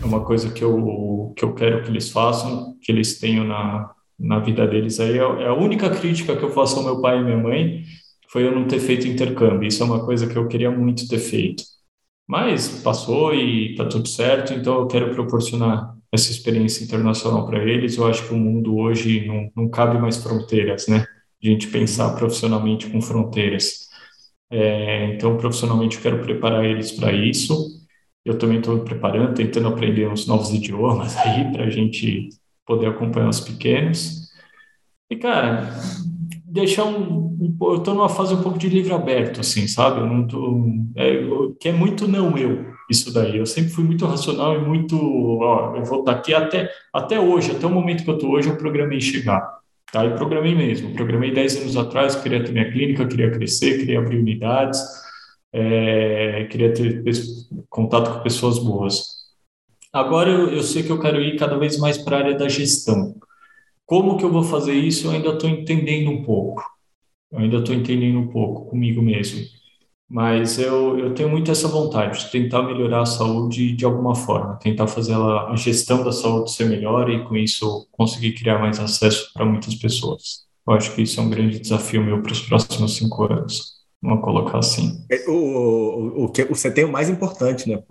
É uma coisa que eu, que eu quero que eles façam, que eles tenham na, na vida deles. Aí é, é a única crítica que eu faço ao meu pai e minha mãe foi eu não ter feito intercâmbio. Isso é uma coisa que eu queria muito ter feito. Mas passou e está tudo certo, então eu quero proporcionar essa experiência internacional para eles. Eu acho que o mundo hoje não, não cabe mais fronteiras, né? A gente pensar profissionalmente com fronteiras. É, então, profissionalmente, eu quero preparar eles para isso. Eu também estou preparando, tentando aprender uns novos idiomas aí para a gente poder acompanhar os pequenos. E, cara, deixar um, um eu estou numa fase um pouco de livre aberto, assim, sabe? Eu não tô, é, que é muito não eu isso daí. Eu sempre fui muito racional e muito, ó, eu vou daqui até até hoje, até o momento que eu estou hoje, eu programei chegar. Tá? E programei mesmo. Programei 10 anos atrás, queria ter minha clínica, queria crescer, queria abrir unidades, é, queria ter contato com pessoas boas. Agora eu, eu sei que eu quero ir cada vez mais para a área da gestão. Como que eu vou fazer isso? Eu ainda estou entendendo um pouco. Eu ainda estou entendendo um pouco comigo mesmo. Mas eu, eu tenho muito essa vontade de tentar melhorar a saúde de alguma forma, tentar fazer ela, a gestão da saúde ser melhor e com isso conseguir criar mais acesso para muitas pessoas. Eu acho que isso é um grande desafio meu para os próximos cinco anos. Vamos colocar assim. É, o, o, o que você tem o mais importante, né?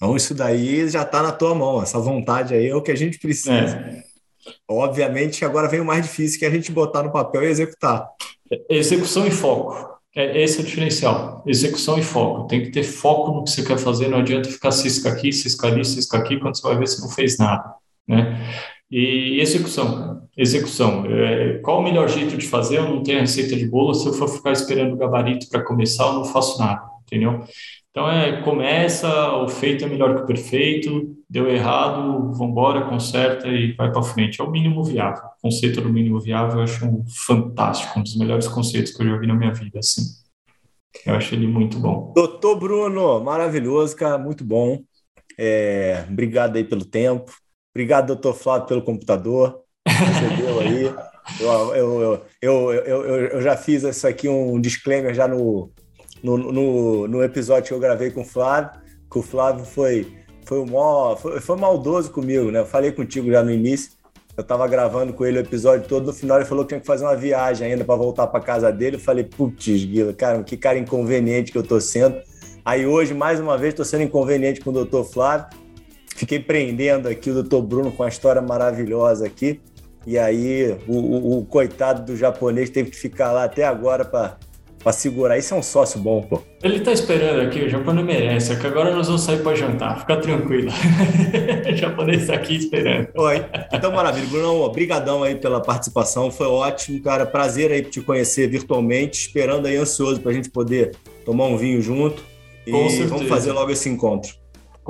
Então isso daí já está na tua mão. Essa vontade aí é o que a gente precisa. É. Obviamente, agora vem o mais difícil, que é a gente botar no papel e executar. Execução e foco. É, esse é o diferencial. Execução e foco. Tem que ter foco no que você quer fazer. Não adianta ficar cisca aqui, cisca ali, cisca aqui, quando você vai ver você não fez nada. Né? E execução. Execução. É, qual o melhor jeito de fazer? Eu não tenho receita de bolo. Se eu for ficar esperando o gabarito para começar, eu não faço nada. Entendeu? Então é começa, o feito é melhor que o perfeito, deu errado, vamos embora, conserta e vai para frente. É o mínimo viável. O conceito do mínimo viável eu acho um fantástico, um dos melhores conceitos que eu já vi na minha vida, assim. Eu acho ele muito bom. Doutor Bruno, maravilhoso, cara, muito bom. É, obrigado aí pelo tempo. Obrigado, doutor Flávio, pelo computador. Deu aí. Eu, eu, eu, eu, eu, já fiz isso aqui, um disclaimer já no, no, no, no, episódio que eu gravei com o Flávio, que o Flávio foi, foi, maior, foi, foi maldoso comigo, né? Eu falei contigo já no início, eu estava gravando com ele o episódio todo, no final ele falou que tinha que fazer uma viagem ainda para voltar para casa dele. Eu falei, putz, Guila, cara, que cara inconveniente que eu tô sendo. Aí hoje, mais uma vez, estou sendo inconveniente com o doutor Flávio. Fiquei prendendo aqui o doutor Bruno com uma história maravilhosa aqui. E aí, o, o, o coitado do japonês teve que ficar lá até agora para pra segurar. Isso é um sócio bom, pô. Ele tá esperando aqui, o japonês merece. É que agora nós vamos sair pra jantar. Fica tranquilo. o japonês tá aqui esperando. Oi. Então, maravilha. Bruno, obrigadão aí pela participação. Foi ótimo, cara. Prazer aí te conhecer virtualmente. Esperando aí, ansioso pra gente poder tomar um vinho junto. E vamos fazer logo esse encontro.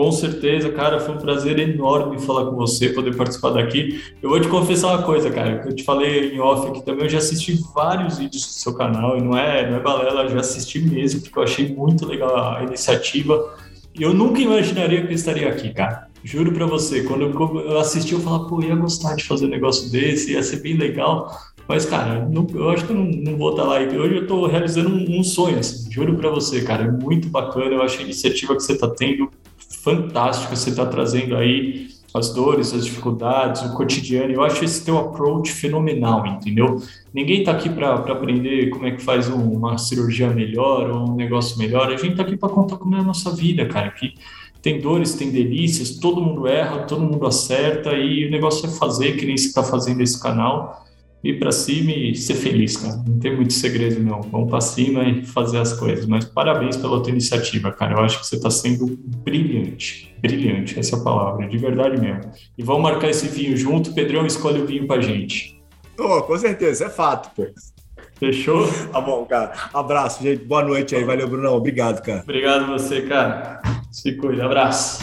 Com certeza, cara, foi um prazer enorme falar com você, poder participar daqui. Eu vou te confessar uma coisa, cara, que eu te falei em off aqui também, eu já assisti vários vídeos do seu canal, e não é, não é balela, eu já assisti mesmo, porque eu achei muito legal a iniciativa. E eu nunca imaginaria que eu estaria aqui, cara. Juro para você, quando eu assisti, eu falava, pô, ia gostar de fazer um negócio desse, ia ser bem legal. Mas, cara, não, eu acho que eu não, não vou estar lá. Hoje eu estou realizando um, um, sonho, assim, juro para você, cara. É muito bacana. Eu acho a iniciativa que você está tendo fantástica. Você está trazendo aí as dores, as dificuldades, o cotidiano. Eu acho esse teu approach fenomenal, entendeu? Ninguém está aqui para aprender como é que faz um, uma cirurgia melhor ou um negócio melhor. A gente está aqui para contar como é a nossa vida, cara. Que tem dores, tem delícias, todo mundo erra, todo mundo acerta e o negócio é fazer, que nem você está fazendo esse canal, ir para cima e ser feliz, cara. Não tem muito segredo, não. Vamos para cima e fazer as coisas. Mas parabéns pela tua iniciativa, cara. Eu acho que você está sendo brilhante. Brilhante, essa é a palavra, de verdade mesmo. E vamos marcar esse vinho junto. Pedrão, escolhe o vinho para gente. Oh, com certeza, é fato, pô. Fechou? Tá bom, cara. Abraço, gente. Boa noite aí. Valeu, Brunão. Obrigado, cara. Obrigado você, cara. Se cuida. Abraço.